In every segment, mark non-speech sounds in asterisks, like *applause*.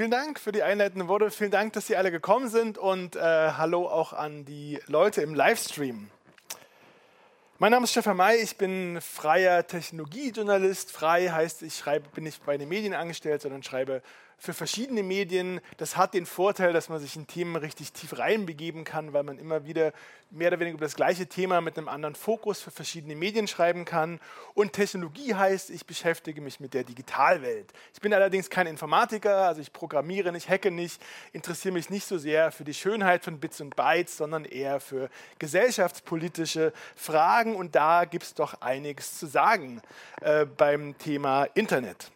vielen Dank für die einleitenden Worte. Vielen Dank, dass Sie alle gekommen sind und äh, hallo auch an die Leute im Livestream. Mein Name ist Stefan May, ich bin freier Technologiejournalist. Frei heißt, ich schreibe, bin nicht bei den Medien angestellt, sondern schreibe für verschiedene Medien. Das hat den Vorteil, dass man sich in Themen richtig tief reinbegeben kann, weil man immer wieder mehr oder weniger über das gleiche Thema mit einem anderen Fokus für verschiedene Medien schreiben kann. Und Technologie heißt, ich beschäftige mich mit der Digitalwelt. Ich bin allerdings kein Informatiker, also ich programmiere nicht, hacke nicht, interessiere mich nicht so sehr für die Schönheit von Bits und Bytes, sondern eher für gesellschaftspolitische Fragen. Und da gibt es doch einiges zu sagen äh, beim Thema Internet.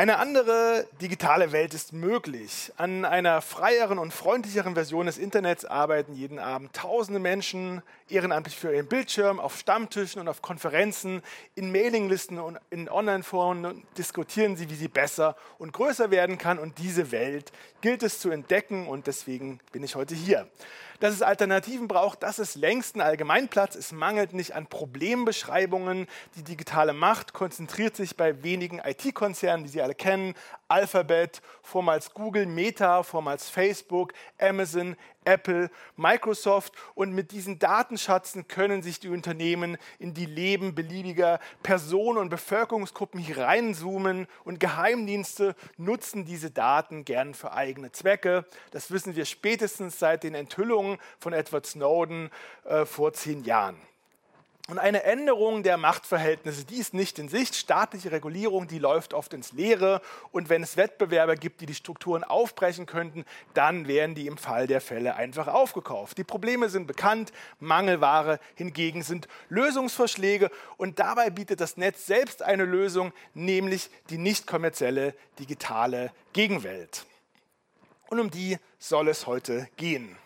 Eine andere digitale Welt ist möglich. An einer freieren und freundlicheren Version des Internets arbeiten jeden Abend tausende Menschen ehrenamtlich für ihren Bildschirm, auf Stammtischen und auf Konferenzen, in Mailinglisten und in Online-Foren diskutieren sie, wie sie besser und größer werden kann. Und diese Welt gilt es zu entdecken und deswegen bin ich heute hier. Dass es Alternativen braucht, das ist längst ein Allgemeinplatz. Es mangelt nicht an Problembeschreibungen. Die digitale Macht konzentriert sich bei wenigen IT-Konzernen, die Sie alle kennen. Alphabet, vormals Google, Meta, vormals Facebook, Amazon, Apple, Microsoft. Und mit diesen Datenschatzen können sich die Unternehmen in die Leben beliebiger Personen und Bevölkerungsgruppen hereinzoomen. Und Geheimdienste nutzen diese Daten gern für eigene Zwecke. Das wissen wir spätestens seit den Enthüllungen von Edward Snowden äh, vor zehn Jahren. Und eine Änderung der Machtverhältnisse, die ist nicht in Sicht. Staatliche Regulierung, die läuft oft ins Leere. Und wenn es Wettbewerber gibt, die die Strukturen aufbrechen könnten, dann werden die im Fall der Fälle einfach aufgekauft. Die Probleme sind bekannt, Mangelware hingegen sind Lösungsvorschläge. Und dabei bietet das Netz selbst eine Lösung, nämlich die nicht kommerzielle digitale Gegenwelt. Und um die soll es heute gehen.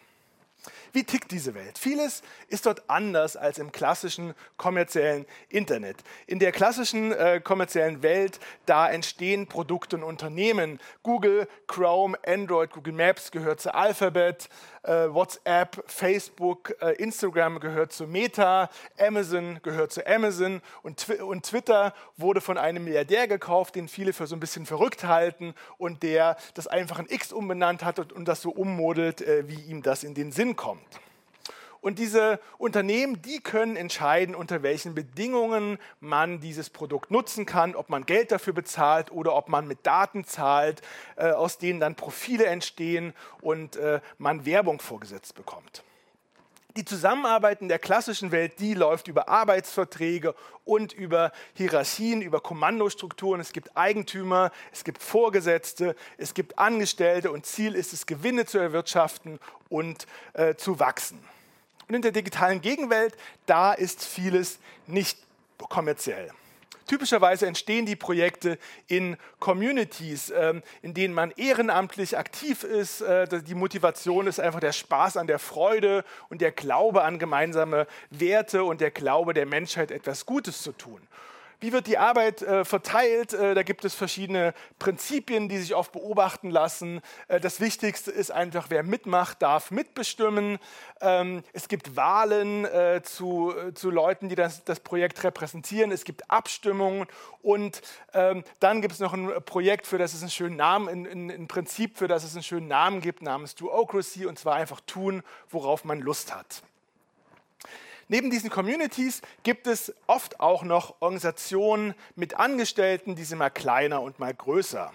Wie tickt diese Welt? Vieles ist dort anders als im klassischen kommerziellen Internet. In der klassischen äh, kommerziellen Welt, da entstehen Produkte und Unternehmen. Google, Chrome, Android, Google Maps gehört zu Alphabet, äh, WhatsApp, Facebook, äh, Instagram gehört zu Meta, Amazon gehört zu Amazon und, Twi und Twitter wurde von einem Milliardär gekauft, den viele für so ein bisschen verrückt halten und der das einfach in X umbenannt hat und, und das so ummodelt, äh, wie ihm das in den Sinn kommt. Und diese Unternehmen, die können entscheiden, unter welchen Bedingungen man dieses Produkt nutzen kann, ob man Geld dafür bezahlt oder ob man mit Daten zahlt, äh, aus denen dann Profile entstehen und äh, man Werbung vorgesetzt bekommt. Die Zusammenarbeit in der klassischen Welt, die läuft über Arbeitsverträge und über Hierarchien, über Kommandostrukturen. Es gibt Eigentümer, es gibt Vorgesetzte, es gibt Angestellte und Ziel ist es, Gewinne zu erwirtschaften und äh, zu wachsen. Und in der digitalen Gegenwelt, da ist vieles nicht kommerziell. Typischerweise entstehen die Projekte in Communities, ähm, in denen man ehrenamtlich aktiv ist. Äh, die Motivation ist einfach der Spaß an der Freude und der Glaube an gemeinsame Werte und der Glaube der Menschheit, etwas Gutes zu tun. Wie wird die Arbeit äh, verteilt? Äh, da gibt es verschiedene Prinzipien, die sich oft beobachten lassen. Äh, das Wichtigste ist einfach, wer mitmacht, darf mitbestimmen. Ähm, es gibt Wahlen äh, zu, äh, zu Leuten, die das, das Projekt repräsentieren. Es gibt Abstimmungen und ähm, dann gibt es noch ein Projekt, für das es einen schönen Namen, ein, ein, Prinzip, für das es einen schönen Namen gibt, namens Duocracy, und zwar einfach tun, worauf man Lust hat. Neben diesen Communities gibt es oft auch noch Organisationen mit Angestellten, die sind mal kleiner und mal größer.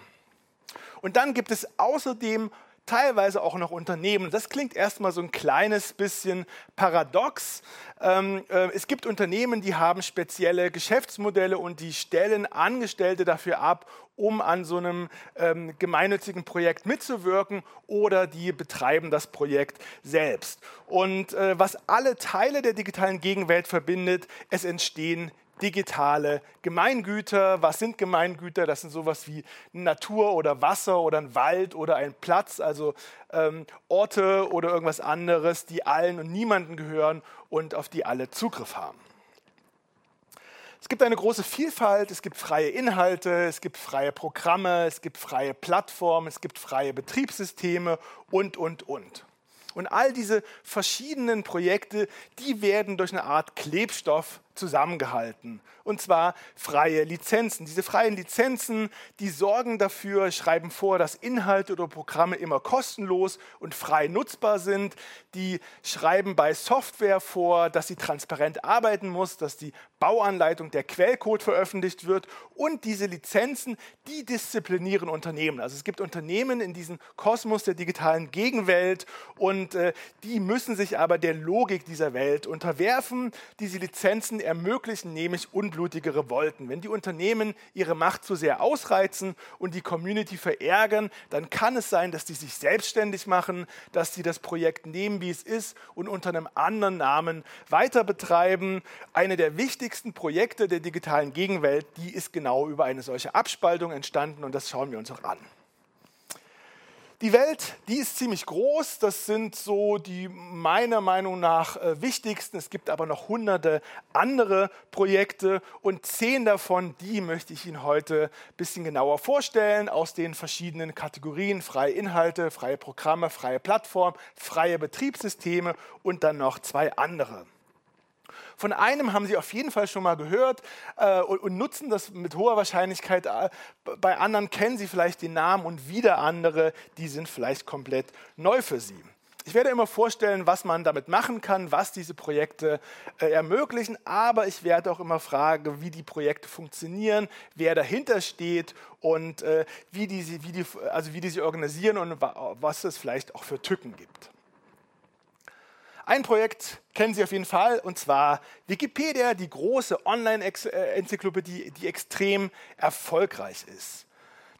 Und dann gibt es außerdem teilweise auch noch Unternehmen. Das klingt erstmal so ein kleines bisschen paradox. Ähm, äh, es gibt Unternehmen, die haben spezielle Geschäftsmodelle und die stellen Angestellte dafür ab, um an so einem ähm, gemeinnützigen Projekt mitzuwirken oder die betreiben das Projekt selbst. Und äh, was alle Teile der digitalen Gegenwelt verbindet, es entstehen digitale Gemeingüter. Was sind Gemeingüter? Das sind sowas wie Natur oder Wasser oder ein Wald oder ein Platz, also ähm, Orte oder irgendwas anderes, die allen und niemanden gehören und auf die alle Zugriff haben. Es gibt eine große Vielfalt, es gibt freie Inhalte, es gibt freie Programme, es gibt freie Plattformen, es gibt freie Betriebssysteme und, und, und. Und all diese verschiedenen Projekte, die werden durch eine Art Klebstoff zusammengehalten. Und zwar freie Lizenzen. Diese freien Lizenzen, die sorgen dafür, schreiben vor, dass Inhalte oder Programme immer kostenlos und frei nutzbar sind. Die schreiben bei Software vor, dass sie transparent arbeiten muss, dass die Bauanleitung, der Quellcode veröffentlicht wird. Und diese Lizenzen, die disziplinieren Unternehmen. Also es gibt Unternehmen in diesem Kosmos der digitalen Gegenwelt und äh, die müssen sich aber der Logik dieser Welt unterwerfen. Diese Lizenzen ermöglichen nämlich unblutige Revolten. Wenn die Unternehmen ihre Macht zu sehr ausreizen und die Community verärgern, dann kann es sein, dass die sich selbstständig machen, dass sie das Projekt nehmen, wie es ist und unter einem anderen Namen weiter betreiben. Eine der wichtigsten Projekte der digitalen Gegenwelt, die ist genau über eine solche Abspaltung entstanden und das schauen wir uns auch an. Die Welt, die ist ziemlich groß. Das sind so die meiner Meinung nach äh, wichtigsten. Es gibt aber noch hunderte andere Projekte und zehn davon, die möchte ich Ihnen heute ein bisschen genauer vorstellen aus den verschiedenen Kategorien freie Inhalte, freie Programme, freie Plattform, freie Betriebssysteme und dann noch zwei andere. Von einem haben Sie auf jeden Fall schon mal gehört äh, und, und, nutzen das mit hoher Wahrscheinlichkeit. Äh, bei anderen kennen Sie vielleicht den Namen und wieder andere, die sind vielleicht komplett neu für Sie. Ich werde immer vorstellen, was man damit machen kann, was diese Projekte äh, ermöglichen, aber ich werde auch immer fragen, wie die Projekte funktionieren, wer dahinter steht und äh, wie, die, wie, die, also wie die sie organisieren und was es vielleicht auch für Tücken gibt. Ein Projekt kennen Sie auf jeden Fall, und zwar Wikipedia, die große Online-Enzyklopädie, die extrem erfolgreich ist.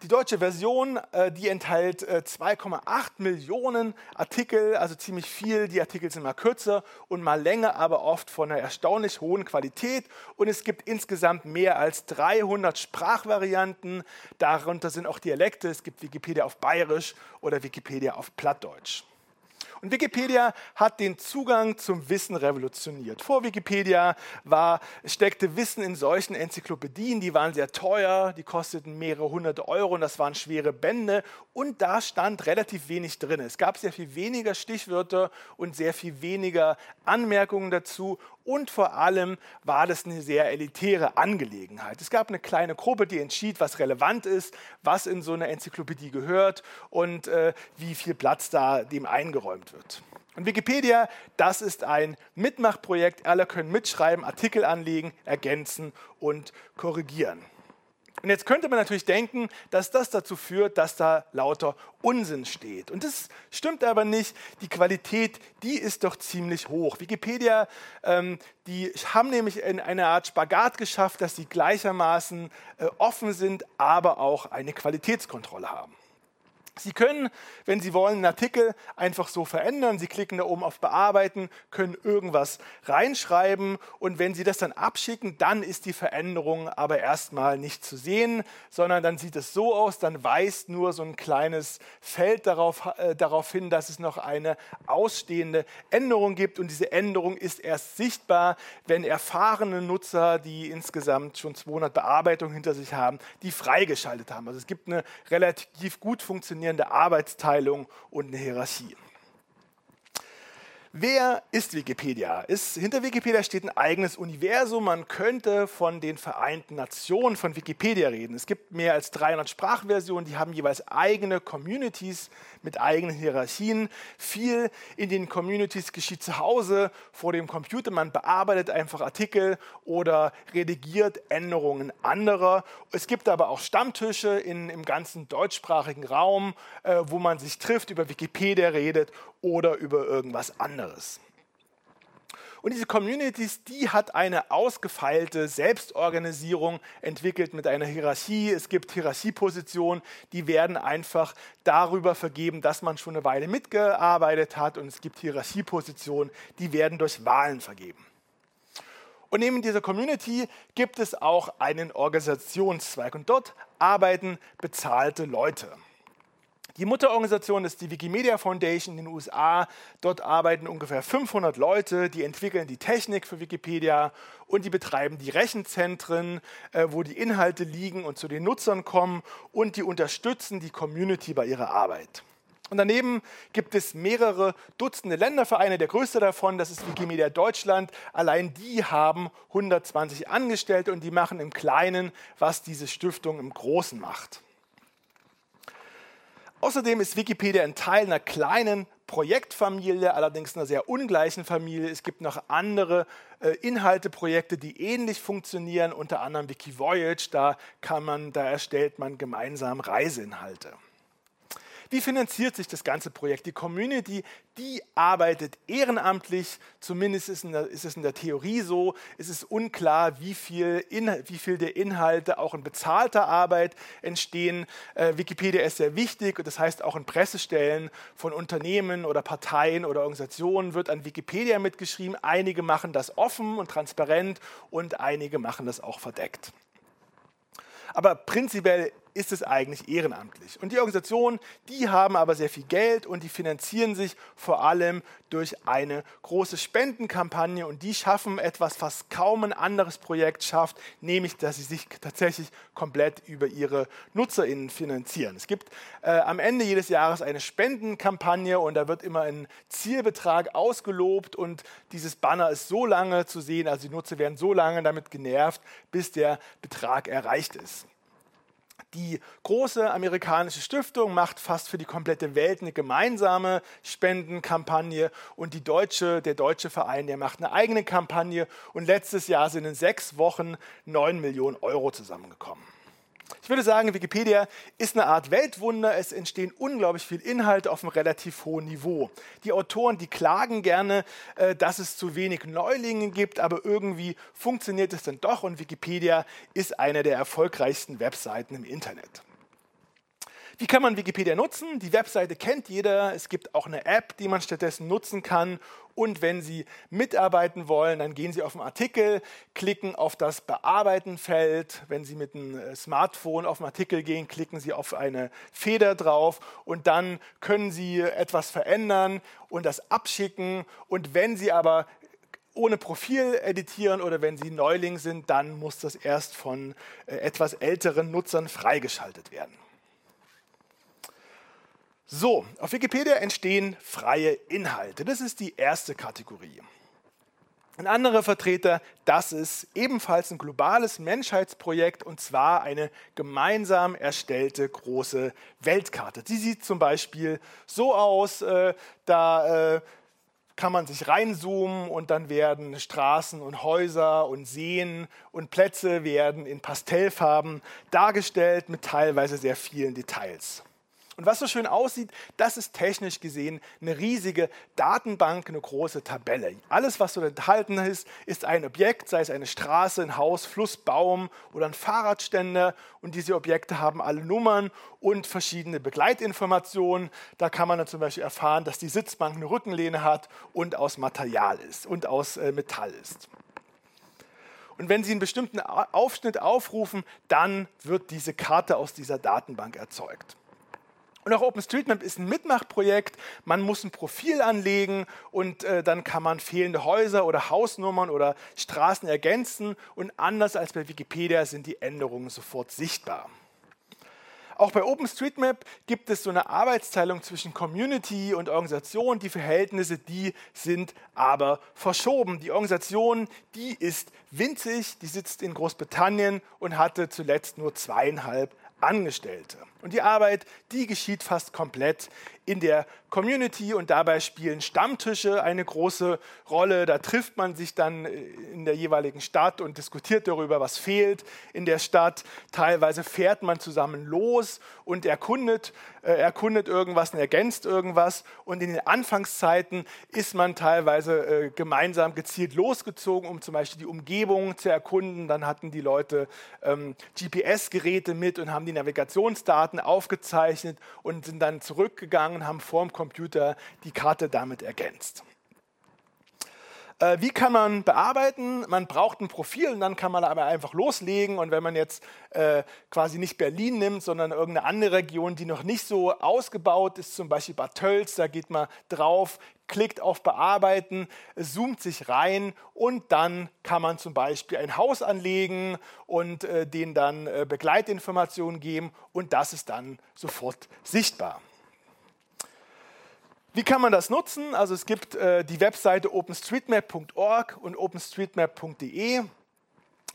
Die deutsche Version, äh, die enthält 2,8 äh, Millionen Artikel, also ziemlich viel. Die Artikel sind mal kürzer und mal länger, aber oft von einer erstaunlich hohen Qualität. Und es gibt insgesamt mehr als 300 Sprachvarianten. Darunter sind auch Dialekte. Es gibt Wikipedia auf Bayerisch oder Wikipedia auf Plattdeutsch. Und Wikipedia hat den Zugang zum Wissen revolutioniert. Vor Wikipedia war, steckte Wissen in solchen Enzyklopädien, die waren sehr teuer, die kosteten mehrere hundert Euro und das waren schwere Bände und da stand relativ wenig drin. Es gab sehr viel weniger Stichwörter und sehr viel weniger Anmerkungen dazu und vor allem war das eine sehr elitäre Angelegenheit. Es gab eine kleine Gruppe, die entschied, was relevant ist, was in so eine Enzyklopädie gehört und äh, wie viel Platz da dem eingeräumt wird. Und Wikipedia, das ist ein Mitmachprojekt. Alle können mitschreiben, Artikel anlegen, ergänzen und korrigieren. Und jetzt könnte man natürlich denken, dass das dazu führt, dass da lauter Unsinn steht. Und das stimmt aber nicht. Die Qualität, die ist doch ziemlich hoch. Wikipedia, ähm, die haben nämlich in eine Art Spagat geschafft, dass sie gleichermaßen äh, offen sind, aber auch eine Qualitätskontrolle haben. Sie können, wenn Sie wollen, einen Artikel einfach so verändern. Sie klicken da oben auf Bearbeiten, können irgendwas reinschreiben und wenn Sie das dann abschicken, dann ist die Veränderung aber erstmal nicht zu sehen, sondern dann sieht es so aus, dann weist nur so ein kleines Feld darauf, äh, darauf hin, dass es noch eine ausstehende Änderung gibt und diese Änderung ist erst sichtbar, wenn erfahrene Nutzer, die insgesamt schon 200 Bearbeitungen hinter sich haben, die freigeschaltet haben. Also es gibt eine relativ gut funktionierende funktionierende Arbeitsteilung und eine Hierarchie. Wer ist Wikipedia? Ist, hinter Wikipedia steht ein eigenes Universum. Man könnte von den Vereinten Nationen von Wikipedia reden. Es gibt mehr als 300 Sprachversionen, die haben jeweils eigene Communities mit eigenen Hierarchien. Viel in den Communities geschieht zu Hause vor dem Computer. Man bearbeitet einfach Artikel oder redigiert Änderungen anderer. Es gibt aber auch Stammtische in, im ganzen deutschsprachigen Raum, äh, wo man sich trifft, über Wikipedia redet oder über irgendwas anderes. Und diese Communities, die hat eine ausgefeilte Selbstorganisierung entwickelt mit einer Hierarchie. Es gibt Hierarchiepositionen, die werden einfach darüber vergeben, dass man schon eine Weile mitgearbeitet hat. Und es gibt Hierarchiepositionen, die werden durch Wahlen vergeben. Und neben dieser Community gibt es auch einen Organisationszweig. Und dort arbeiten bezahlte Leute. Die Mutterorganisation ist die Wikimedia Foundation in den USA. Dort arbeiten ungefähr 500 Leute, die entwickeln die Technik für Wikipedia und die betreiben die Rechenzentren, äh, wo die Inhalte liegen und zu den Nutzern kommen und die unterstützen die Community bei ihrer Arbeit. Und daneben gibt es mehrere Dutzende Ländervereine. Der größte davon, das ist Wikimedia Deutschland. Allein die haben 120 Angestellte und die machen im Kleinen, was diese Stiftung im Großen macht. Außerdem ist Wikipedia ein Teil einer kleinen Projektfamilie, allerdings einer sehr ungleichen Familie. Es gibt noch andere äh, Inhalteprojekte, die ähnlich funktionieren, unter anderem Wikivoyage. Da, kann man, da erstellt man gemeinsam Reiseinhalte. Wie finanziert sich das ganze Projekt? Die Community, die arbeitet ehrenamtlich, zumindest ist, der, ist es in der Theorie so. Es ist unklar, wie viel, in, wie viel der Inhalte auch in bezahlter Arbeit entstehen. Äh, Wikipedia ist sehr wichtig und das heißt auch in Pressestellen von Unternehmen oder Parteien oder Organisationen wird an Wikipedia mitgeschrieben. Einige machen das offen und transparent und einige machen das auch verdeckt. Aber prinzipiell ist es eigentlich ehrenamtlich. Und die Organisationen, die haben aber sehr viel Geld und die finanzieren sich vor allem durch eine große Spendenkampagne und die schaffen etwas, was kaum ein anderes Projekt schafft, nämlich dass sie sich tatsächlich komplett über ihre NutzerInnen finanzieren. Es gibt äh, am Ende jedes Jahres eine Spendenkampagne und da wird immer ein Zielbetrag ausgelobt und dieses Banner ist so lange zu sehen, also die Nutzer werden so lange damit genervt, bis der Betrag erreicht ist. Die große amerikanische Stiftung macht fast für die komplette Welt eine gemeinsame Spendenkampagne und die deutsche, der deutsche Verein, der macht eine eigene Kampagne und letztes Jahr sind in sechs Wochen neun Millionen Euro zusammengekommen. Ich würde sagen, Wikipedia ist eine Art Weltwunder. Es entstehen unglaublich viel Inhalt auf einem relativ hohen Niveau. Die Autoren, die klagen gerne, äh, dass es zu wenig Neulinge gibt, aber irgendwie funktioniert es dann doch und Wikipedia ist eine der erfolgreichsten Webseiten im Internet. Wie kann man Wikipedia nutzen? Die Webseite kennt jeder. Es gibt auch eine App, die man stattdessen nutzen kann. Und wenn Sie mitarbeiten wollen, dann gehen Sie auf den Artikel, klicken auf das Bearbeiten-Feld. Wenn Sie mit dem äh, Smartphone auf den Artikel gehen, klicken Sie auf eine Feder drauf und dann können Sie etwas verändern und das abschicken. Und wenn Sie aber ohne Profil editieren oder wenn Sie Neuling sind, dann muss das erst von äh, etwas älteren Nutzern freigeschaltet werden. So, auf Wikipedia entstehen freie Inhalte. Das ist die erste Kategorie. Ein anderer Vertreter, das ist ebenfalls ein globales Menschheitsprojekt und zwar eine gemeinsam erstellte große Weltkarte. Die sieht zum Beispiel so aus, äh, da äh, kann man sich reinzoomen und dann werden Straßen und Häuser und Seen und Plätze werden in Pastellfarben dargestellt mit teilweise sehr vielen Details. Und was so schön aussieht, das ist technisch gesehen eine riesige Datenbank, eine große Tabelle. Alles, was so enthalten ist, ist ein Objekt, sei es eine Straße, ein Haus, Fluss, Baum oder ein Fahrradständer. Und diese Objekte haben alle Nummern und verschiedene Begleitinformationen. Da kann man dann zum Beispiel erfahren, dass die Sitzbank eine Rückenlehne hat und aus Material ist und aus äh, Metall ist. Und wenn Sie einen bestimmten Aufschnitt aufrufen, dann wird diese Karte aus dieser Datenbank erzeugt. Und auch OpenStreetMap ist ein Mitmachprojekt. Man muss ein Profil anlegen und äh, dann kann man fehlende Häuser oder Hausnummern oder Straßen ergänzen. Und anders als bei Wikipedia sind die Änderungen sofort sichtbar. Auch bei OpenStreetMap gibt es so eine Arbeitsteilung zwischen Community und Organisation. Die Verhältnisse, die sind aber verschoben. Die Organisation, die ist winzig, die sitzt in Großbritannien und hatte zuletzt nur zweieinhalb Angestellte. Und die Arbeit, die geschieht fast komplett in der Community und dabei spielen Stammtische eine große Rolle. Da trifft man sich dann äh, in der jeweiligen Stadt und diskutiert darüber, was fehlt in der Stadt. Teilweise fährt man zusammen los und erkundet, äh, erkundet irgendwas und ergänzt irgendwas. Und in den Anfangszeiten ist man teilweise äh, gemeinsam gezielt losgezogen, um zum Beispiel die Umgebung zu erkunden. Dann hatten die Leute ähm, GPS-Geräte mit und haben die Navigationsdaten aufgezeichnet und sind dann zurückgegangen haben vor dem Computer die Karte damit ergänzt. Äh, wie kann man bearbeiten? Man braucht ein Profil und dann kann man aber einfach loslegen. Und wenn man jetzt äh, quasi nicht Berlin nimmt, sondern irgendeine andere Region, die noch nicht so ausgebaut ist, zum Beispiel Bad Tölz, da geht man drauf, klickt auf Bearbeiten, zoomt sich rein und dann kann man zum Beispiel ein Haus anlegen und äh, denen dann äh, Begleitinformationen geben und das ist dann sofort sichtbar. Wie kann man das nutzen? Also es gibt äh, die Webseite openstreetmap.org und openstreetmap.de.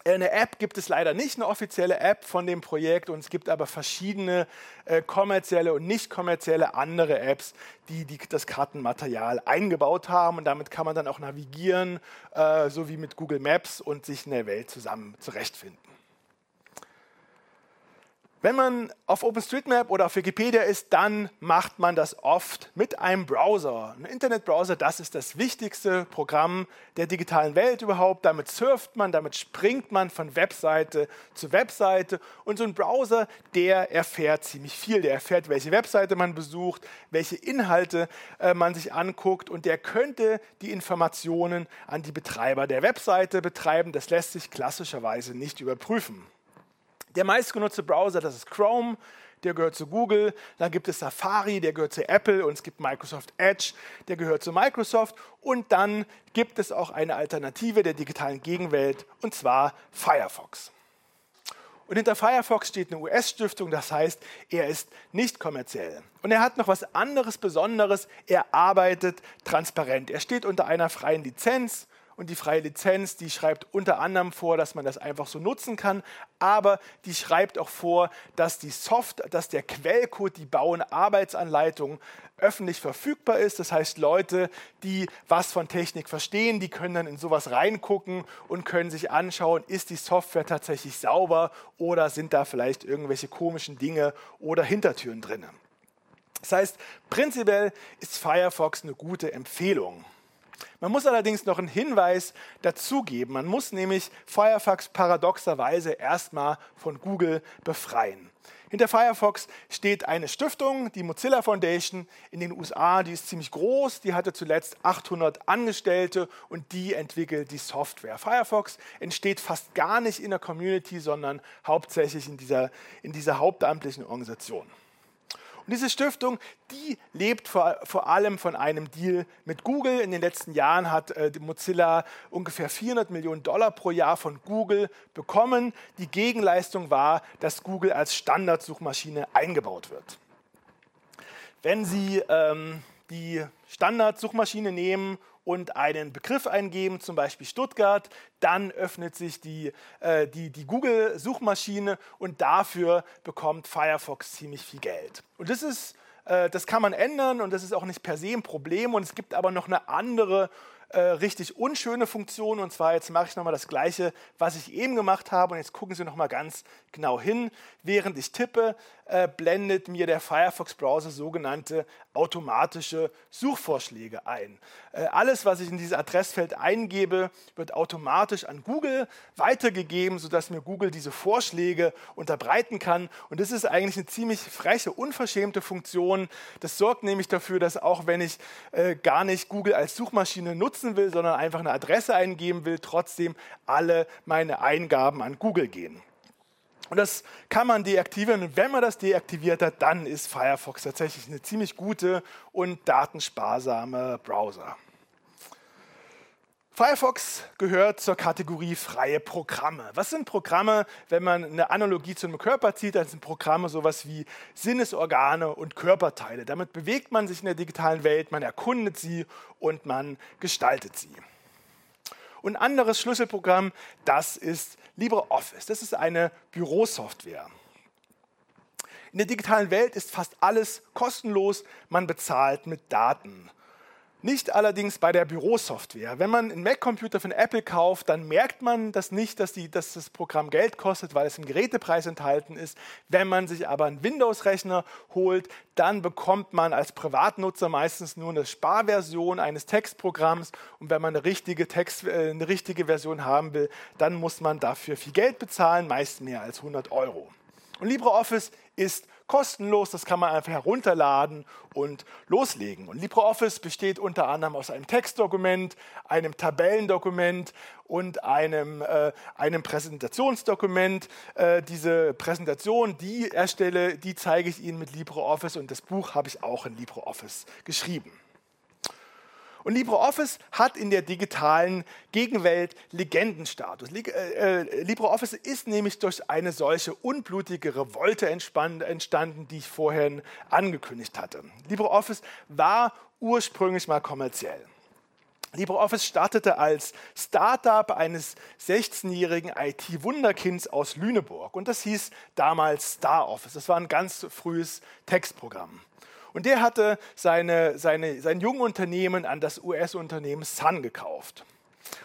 Eine App gibt es leider nicht, eine offizielle App von dem Projekt und es gibt aber verschiedene äh, kommerzielle und nicht kommerzielle andere Apps, die, die, das Kartenmaterial eingebaut haben und damit kann man dann auch navigieren, äh, so wie mit Google Maps und sich in der Welt zusammen zurechtfinden. Wenn man auf OpenStreetMap oder auf Wikipedia ist, dann macht man das oft mit einem Browser. Ein Internetbrowser, das ist das wichtigste Programm der digitalen Welt überhaupt. Damit surft man, damit springt man von Webseite zu Webseite. Und so ein Browser, der erfährt ziemlich viel. Der erfährt, welche Webseite man besucht, welche Inhalte äh, man sich anguckt. Und der könnte die Informationen an die Betreiber der Webseite betreiben. Das lässt sich klassischerweise nicht überprüfen. Der meistgenutzte Browser, das ist Chrome, der gehört zu Google. Dann gibt es Safari, der gehört zu Apple und es gibt Microsoft Edge, der gehört zu Microsoft. Und dann gibt es auch eine Alternative der digitalen Gegenwelt und zwar Firefox. Und hinter Firefox steht eine US-Stiftung, das heißt, er ist nicht kommerziell. Und er hat noch was anderes Besonderes, er arbeitet transparent. Er steht unter einer freien Lizenz und die freie Lizenz, die schreibt unter anderem vor, dass man das einfach so nutzen kann, aber die schreibt auch vor, dass die Soft, dass der Quellcode, die bauen Arbeitsanleitung öffentlich verfügbar ist. Das heißt, Leute, die was von Technik verstehen, die können dann in sowas reingucken und können sich anschauen, ist die Software tatsächlich sauber oder sind da vielleicht irgendwelche komischen Dinge oder Hintertüren drin. Das heißt, prinzipiell ist Firefox eine gute Empfehlung. Man muss allerdings noch einen Hinweis dazugeben. Man muss nämlich Firefox paradoxerweise erstmal von Google befreien. Hinter Firefox steht eine Stiftung, die Mozilla Foundation in den USA, die ist ziemlich groß, die hatte zuletzt 800 Angestellte und die entwickelt die Software. Firefox entsteht fast gar nicht in der Community, sondern hauptsächlich in dieser, in dieser hauptamtlichen Organisation. Und diese Stiftung, die lebt vor, vor allem von einem Deal mit Google. In den letzten Jahren hat äh, Mozilla ungefähr 400 Millionen Dollar pro Jahr von Google bekommen. Die Gegenleistung war, dass Google als Standardsuchmaschine eingebaut wird. Wenn Sie ähm, die Standardsuchmaschine nehmen und einen Begriff eingeben, zum Beispiel Stuttgart, dann öffnet sich die, äh, die, die Google-Suchmaschine und dafür bekommt Firefox ziemlich viel Geld. Und das ist äh, das kann man ändern und das ist auch nicht per se ein Problem. Und es gibt aber noch eine andere äh, richtig unschöne Funktion. Und zwar, jetzt mache ich nochmal das Gleiche, was ich eben gemacht habe. Und jetzt gucken Sie nochmal ganz genau hin. Während ich tippe, äh, blendet mir der Firefox-Browser sogenannte automatische Suchvorschläge ein. Äh, alles, was ich in dieses Adressfeld eingebe, wird automatisch an Google weitergegeben, sodass mir Google diese Vorschläge unterbreiten kann. Und das ist eigentlich eine ziemlich freche, unverschämte Funktion. Das sorgt nämlich dafür, dass auch wenn ich äh, gar nicht Google als Suchmaschine nutze, nutzen will, sondern einfach eine Adresse eingeben will, trotzdem alle meine Eingaben an Google gehen. Und das kann man deaktivieren. Und wenn man das deaktiviert hat, dann ist Firefox tatsächlich eine ziemlich gute und datensparsame Browser. Firefox gehört zur Kategorie freie Programme. Was sind Programme, wenn man eine Analogie zu einem Körper zieht? Dann sind Programme sowas wie Sinnesorgane und Körperteile. Damit bewegt man sich in der digitalen Welt, man erkundet sie und man gestaltet sie. Und ein anderes Schlüsselprogramm, das ist LibreOffice. Das ist eine Bürosoftware. In der digitalen Welt ist fast alles kostenlos, man bezahlt mit Daten. Nicht allerdings bei der Bürosoftware. Wenn man einen Mac-Computer von Apple kauft, dann merkt man das nicht, dass, die, dass, das Programm Geld kostet, weil es im Gerätepreis enthalten ist. Wenn man sich aber einen Windows-Rechner holt, dann bekommt man als Privatnutzer meistens nur eine Sparversion eines Textprogramms. Und wenn man eine richtige, Text, äh, eine richtige Version haben will, dann muss man dafür viel Geld bezahlen, meist mehr als 100 Euro. Und LibreOffice ist kostenlos, das kann man einfach herunterladen und loslegen. Und LibreOffice besteht unter anderem aus einem Textdokument, einem Tabellendokument und einem, äh, einem Präsentationsdokument. Äh, diese Präsentation, die erstelle, die zeige ich Ihnen mit LibreOffice und das Buch habe ich auch in LibreOffice geschrieben. Und LibreOffice hat in der digitalen Gegenwelt Legendenstatus. Äh, äh, LibreOffice ist nämlich durch eine solche unblutige Revolte entstanden, die ich vorhin angekündigt hatte. LibreOffice war ursprünglich mal kommerziell. LibreOffice startete als Startup eines 16-jährigen IT-Wunderkinds aus Lüneburg und das hieß damals StarOffice. Das war ein ganz frühes Textprogramm. Und der hatte seine, seine, sein Jungunternehmen an das US-Unternehmen Sun gekauft.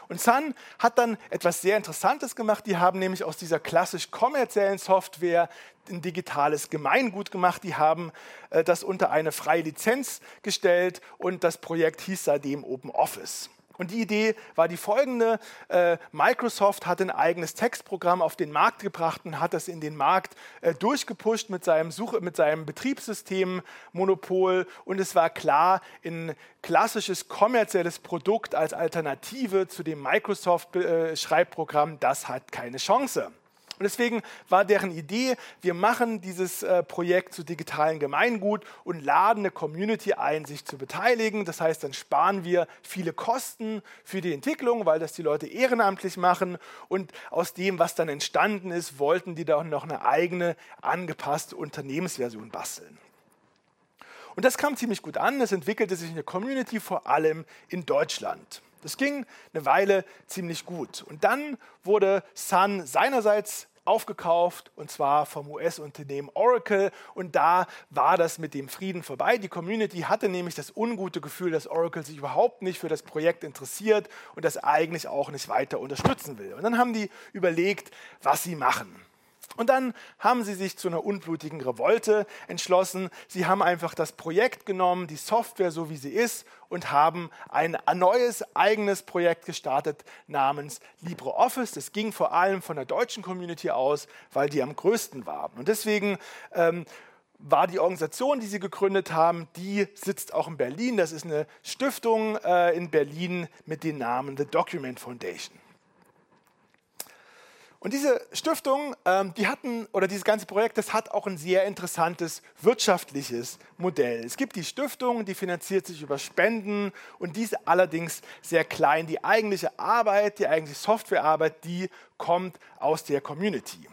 Und Sun hat dann etwas sehr Interessantes gemacht. Die haben nämlich aus dieser klassisch kommerziellen Software ein digitales Gemeingut gemacht. Die haben äh, das unter eine freie Lizenz gestellt und das Projekt hieß seitdem Open Office. Und die Idee war die folgende. Äh, Microsoft hat ein eigenes Textprogramm auf den Markt gebracht und hat das in den Markt äh, durchgepusht mit seinem, Suche, mit seinem Betriebssystem-Monopol. Und es war klar, ein klassisches kommerzielles Produkt als Alternative zu dem Microsoft-Schreibprogramm, äh, das hat keine Chance. Und deswegen war deren Idee, wir machen dieses äh, Projekt zu digitalen Gemeingut und laden eine Community ein, sich zu beteiligen. Das heißt, dann sparen wir viele Kosten für die Entwicklung, weil das die Leute ehrenamtlich machen. Und aus dem, was dann entstanden ist, wollten die dann noch eine eigene angepasste Unternehmensversion basteln. Und das kam ziemlich gut an. Es entwickelte sich eine Community vor allem in Deutschland. Das ging eine Weile ziemlich gut. Und dann wurde Sun seinerseits aufgekauft und zwar vom US-Unternehmen Oracle und da war das mit dem Frieden vorbei. Die Community hatte nämlich das ungute Gefühl, dass Oracle sich überhaupt nicht für das Projekt interessiert und das eigentlich auch nicht weiter unterstützen will. Und dann haben die überlegt, was sie machen. Und dann haben sie sich zu einer unblutigen Revolte entschlossen. Sie haben einfach das Projekt genommen, die Software so wie sie ist und haben ein neues eigenes Projekt gestartet namens LibreOffice. Das ging vor allem von der deutschen Community aus, weil die am größten waren. Und deswegen ähm, war die Organisation, die sie gegründet haben, die sitzt auch in Berlin. Das ist eine Stiftung äh, in Berlin mit dem Namen The Document Foundation. Und diese Stiftung, ähm, die hatten, oder dieses ganze Projekt, das hat auch ein sehr interessantes wirtschaftliches Modell. Es gibt die Stiftung, die finanziert sich über Spenden und die allerdings sehr klein. Die eigentliche Arbeit, die eigentliche Softwarearbeit, die kommt aus der Community.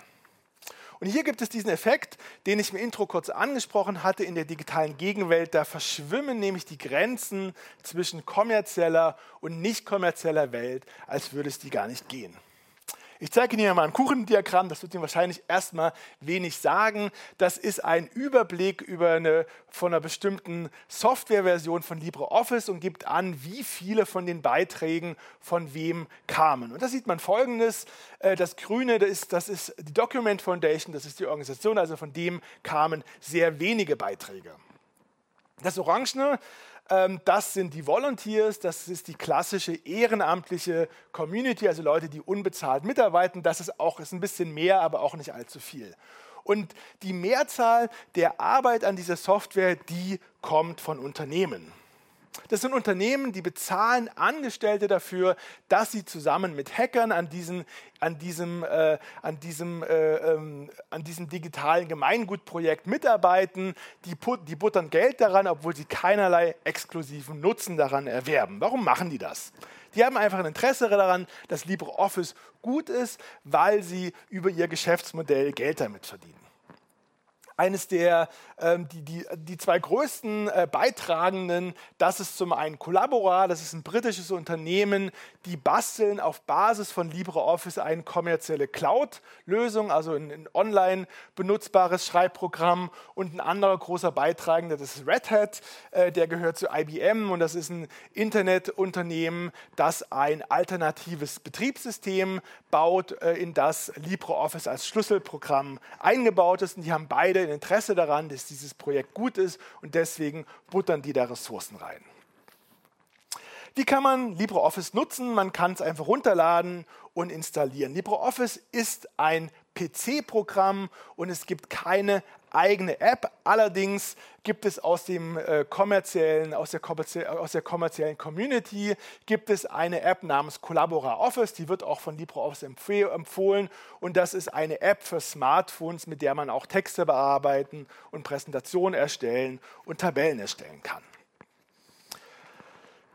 Und hier gibt es diesen Effekt, den ich im Intro kurz angesprochen hatte, in der digitalen Gegenwelt. Da verschwimmen nämlich die Grenzen zwischen kommerzieller und nicht kommerzieller Welt, als würde es die gar nicht gehen. Ich zeige Ihnen mal ein Kuchendiagramm, das wird Ihnen wahrscheinlich erstmal wenig sagen. Das ist ein Überblick über eine, von einer bestimmten Softwareversion von LibreOffice und gibt an, wie viele von den Beiträgen von wem kamen. Und da sieht man folgendes: äh, Das Grüne, das ist, das ist die Document Foundation, das ist die Organisation, also von dem kamen sehr wenige Beiträge. Das Orangene das sind die Volunteers, das ist die klassische ehrenamtliche Community, also Leute, die unbezahlt mitarbeiten. Das ist auch ist ein bisschen mehr, aber auch nicht allzu viel. Und die Mehrzahl der Arbeit an dieser Software, die kommt von Unternehmen. Das sind Unternehmen, die bezahlen Angestellte dafür, dass sie zusammen mit Hackern an, diesen, an, diesem, äh, an, diesem, äh, ähm, an diesem digitalen Gemeingutprojekt mitarbeiten. Die, die buttern Geld daran, obwohl sie keinerlei exklusiven Nutzen daran erwerben. Warum machen die das? Die haben einfach ein Interesse daran, dass LibreOffice gut ist, weil sie über ihr Geschäftsmodell Geld damit verdienen eines der, ähm, die, die, die zwei größten äh, Beitragenden, das ist zum einen Collabora, das ist ein britisches Unternehmen, die basteln auf Basis von LibreOffice eine kommerzielle Cloud-Lösung, also ein, ein, online benutzbares Schreibprogramm. Und ein anderer großer Beitragender, das ist Red Hat, äh, der gehört zu IBM und das ist ein Internetunternehmen, das ein alternatives Betriebssystem baut, äh, in das LibreOffice als Schlüsselprogramm eingebaut ist. Und die haben beide ein Interesse daran, dass dieses Projekt gut ist und deswegen buttern die da Ressourcen rein. Wie kann man LibreOffice nutzen? Man kann es einfach runterladen und installieren. LibreOffice ist ein PC-Programm und es gibt keine eigene App. Allerdings gibt es aus, dem, äh, kommerziellen, aus, der aus der kommerziellen Community gibt es eine App namens Collabora Office, die wird auch von LibreOffice empfohlen und das ist eine App für Smartphones, mit der man auch Texte bearbeiten und Präsentationen erstellen und Tabellen erstellen kann.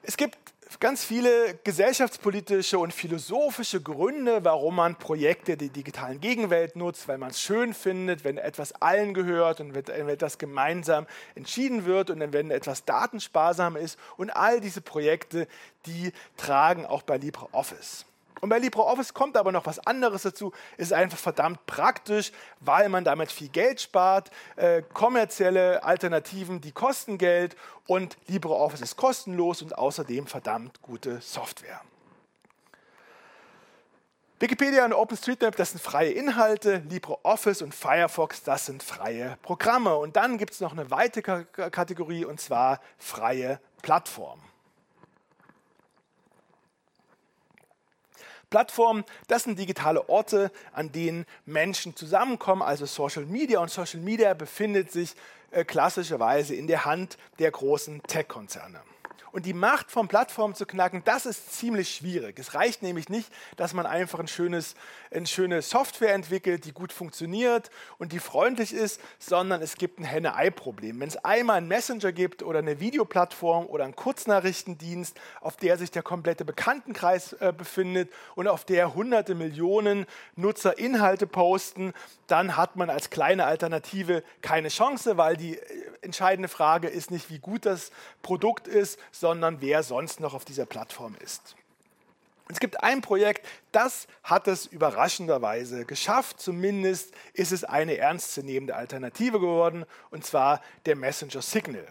Es gibt ganz viele gesellschaftspolitische und philosophische Gründe, warum man Projekte der digitalen Gegenwelt nutzt, weil man es schön findet, wenn etwas allen gehört und wenn etwas gemeinsam entschieden wird und wenn etwas datensparsam ist. Und all diese Projekte, die tragen auch bei LibreOffice. Und bei LibreOffice kommt aber noch was anderes dazu. Es ist einfach verdammt praktisch, weil man damit viel Geld spart. Äh, kommerzielle Alternativen, die kosten Geld und LibreOffice ist kostenlos und außerdem verdammt gute Software. Wikipedia und OpenStreetMap, das sind freie Inhalte, LibreOffice und Firefox, das sind freie Programme. Und dann gibt es noch eine weitere Kategorie und zwar freie Plattformen. Plattformen, das sind digitale Orte, an denen Menschen zusammenkommen, also Social Media. Und Social Media befindet sich äh, klassischerweise in der Hand der großen Tech-Konzerne. Und die Macht von Plattformen zu knacken, das ist ziemlich schwierig. Es reicht nämlich nicht, dass man einfach ein schönes, eine schöne Software entwickelt, die gut funktioniert und die freundlich ist, sondern es gibt ein Henne-Ei-Problem. Wenn es einmal einen Messenger gibt oder eine Videoplattform oder einen Kurznachrichtendienst, auf der sich der komplette Bekanntenkreis äh, befindet und auf der hunderte Millionen Nutzer Inhalte posten, dann hat man als kleine Alternative keine Chance, weil die äh, entscheidende Frage ist nicht, wie gut das Produkt ist, sondern wer sonst noch auf dieser Plattform ist. Es gibt ein Projekt, das hat es überraschenderweise geschafft. Zumindest ist es eine ernstzunehmende Alternative geworden, und zwar der Messenger Signal.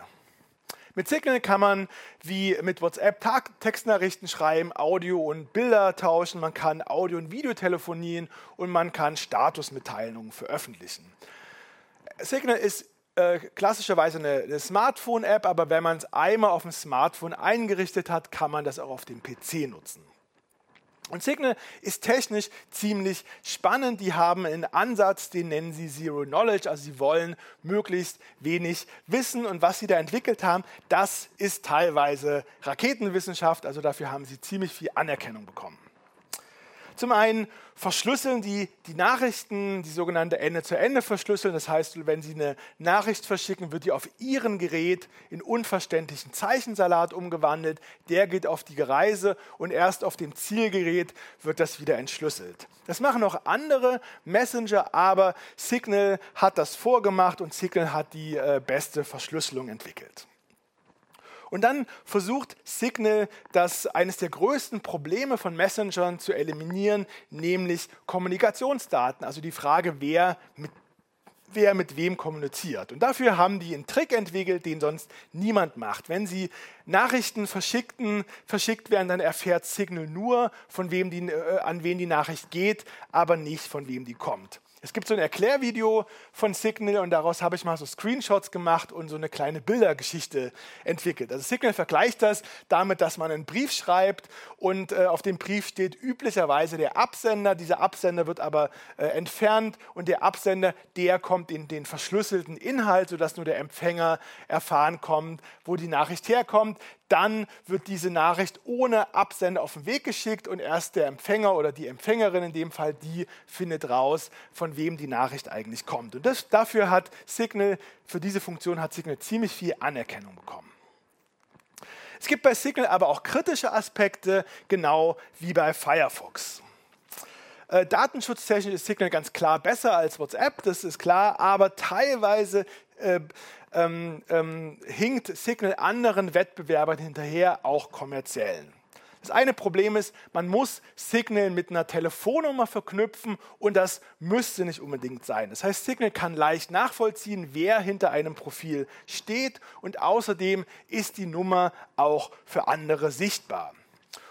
Mit Signal kann man wie mit WhatsApp Textnachrichten schreiben, Audio und Bilder tauschen, man kann Audio- und Video telefonieren und man kann Statusmitteilungen veröffentlichen. Signal ist äh, klassischerweise eine, eine Smartphone-App, aber wenn man es einmal auf dem Smartphone eingerichtet hat, kann man das auch auf dem PC nutzen. Und Signal ist technisch ziemlich spannend. Die haben einen Ansatz, den nennen sie Zero Knowledge. Also sie wollen möglichst wenig wissen. Und was sie da entwickelt haben, das ist teilweise Raketenwissenschaft. Also dafür haben sie ziemlich viel Anerkennung bekommen. Zum einen verschlüsseln die die Nachrichten, die sogenannte Ende-zu-Ende-Verschlüsselung. Das heißt, wenn Sie eine Nachricht verschicken, wird die auf Ihrem Gerät in unverständlichen Zeichensalat umgewandelt. Der geht auf die Reise und erst auf dem Zielgerät wird das wieder entschlüsselt. Das machen auch andere Messenger, aber Signal hat das vorgemacht und Signal hat die äh, beste Verschlüsselung entwickelt. Und dann versucht Signal, das eines der größten Probleme von Messengern zu eliminieren, nämlich Kommunikationsdaten, also die Frage, wer mit wer mit wem kommuniziert. Und dafür haben die einen Trick entwickelt, den sonst niemand macht. Wenn sie Nachrichten verschickten, verschickt werden, dann erfährt Signal nur, von wem die, äh, an wen die Nachricht geht, aber nicht von wem die kommt. Es gibt so ein Erklärvideo von Signal und daraus habe ich mal so Screenshots gemacht und so eine kleine Bildergeschichte entwickelt. Also Signal vergleicht das damit, dass man einen Brief schreibt und äh, auf dem Brief steht üblicherweise der Absender. Dieser Absender wird aber äh, entfernt und der Absender, der kommt in den verschlüsselten Inhalt, sodass nur der Empfänger erfahren kommt, wo die Nachricht herkommt dann wird diese Nachricht ohne Absender auf den Weg geschickt und erst der Empfänger oder die Empfängerin in dem Fall, die findet raus, von wem die Nachricht eigentlich kommt. Und das, dafür hat Signal, für diese Funktion hat Signal ziemlich viel Anerkennung bekommen. Es gibt bei Signal aber auch kritische Aspekte, genau wie bei Firefox. Äh, datenschutztechnisch ist Signal ganz klar besser als WhatsApp, das ist klar, aber teilweise äh, ähm, ähm, hinkt Signal anderen Wettbewerbern hinterher, auch kommerziellen. Das eine Problem ist, man muss Signal mit einer Telefonnummer verknüpfen und das müsste nicht unbedingt sein. Das heißt, Signal kann leicht nachvollziehen, wer hinter einem Profil steht und außerdem ist die Nummer auch für andere sichtbar.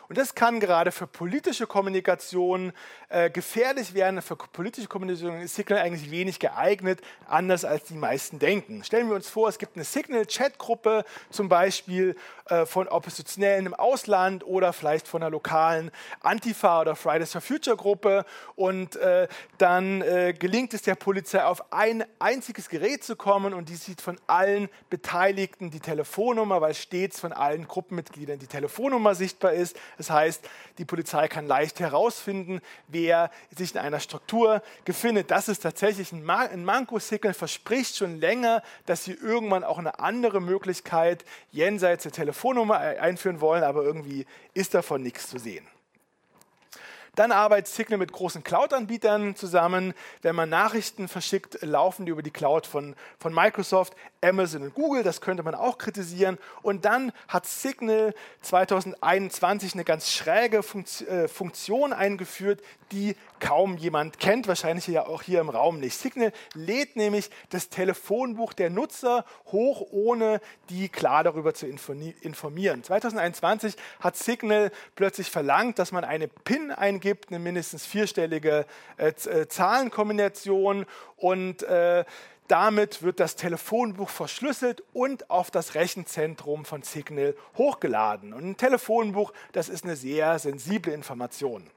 Und das kann gerade für politische Kommunikation äh, gefährlich werden. Für politische Kommunikation ist Signal eigentlich wenig geeignet, anders als die meisten denken. Stellen wir uns vor, es gibt eine Signal-Chat-Gruppe, zum Beispiel äh, von Oppositionellen im Ausland oder vielleicht von einer lokalen Antifa oder Fridays for Future-Gruppe. Und äh, dann äh, gelingt es der Polizei, auf ein einziges Gerät zu kommen und die sieht von allen Beteiligten die Telefonnummer, weil stets von allen Gruppenmitgliedern die Telefonnummer sichtbar ist. Das heißt, die Polizei kann leicht herausfinden, wer sich in einer Struktur befindet. Das ist tatsächlich ein, ein Manko. Signal verspricht schon länger, dass sie irgendwann auch eine andere Möglichkeit jenseits der Telefonnummer einführen wollen, aber irgendwie ist davon nichts zu sehen. Dann arbeitet Signal mit großen Cloud-Anbietern zusammen. Wenn man Nachrichten verschickt, laufen die über die Cloud von, von Microsoft, Amazon und Google. Das könnte man auch kritisieren. Und dann hat Signal 2021 eine ganz schräge äh, Funktion eingeführt, die kaum jemand kennt, wahrscheinlich ja auch hier im Raum nicht. Signal lädt nämlich das Telefonbuch der Nutzer hoch, ohne die klar darüber zu informieren. 2021 hat Signal plötzlich verlangt, dass man eine PIN eingibt, eine mindestens vierstellige äh, äh, Zahlenkombination und äh, damit wird das Telefonbuch verschlüsselt und auf das Rechenzentrum von Signal hochgeladen. Und ein Telefonbuch, das ist eine sehr sensible Information.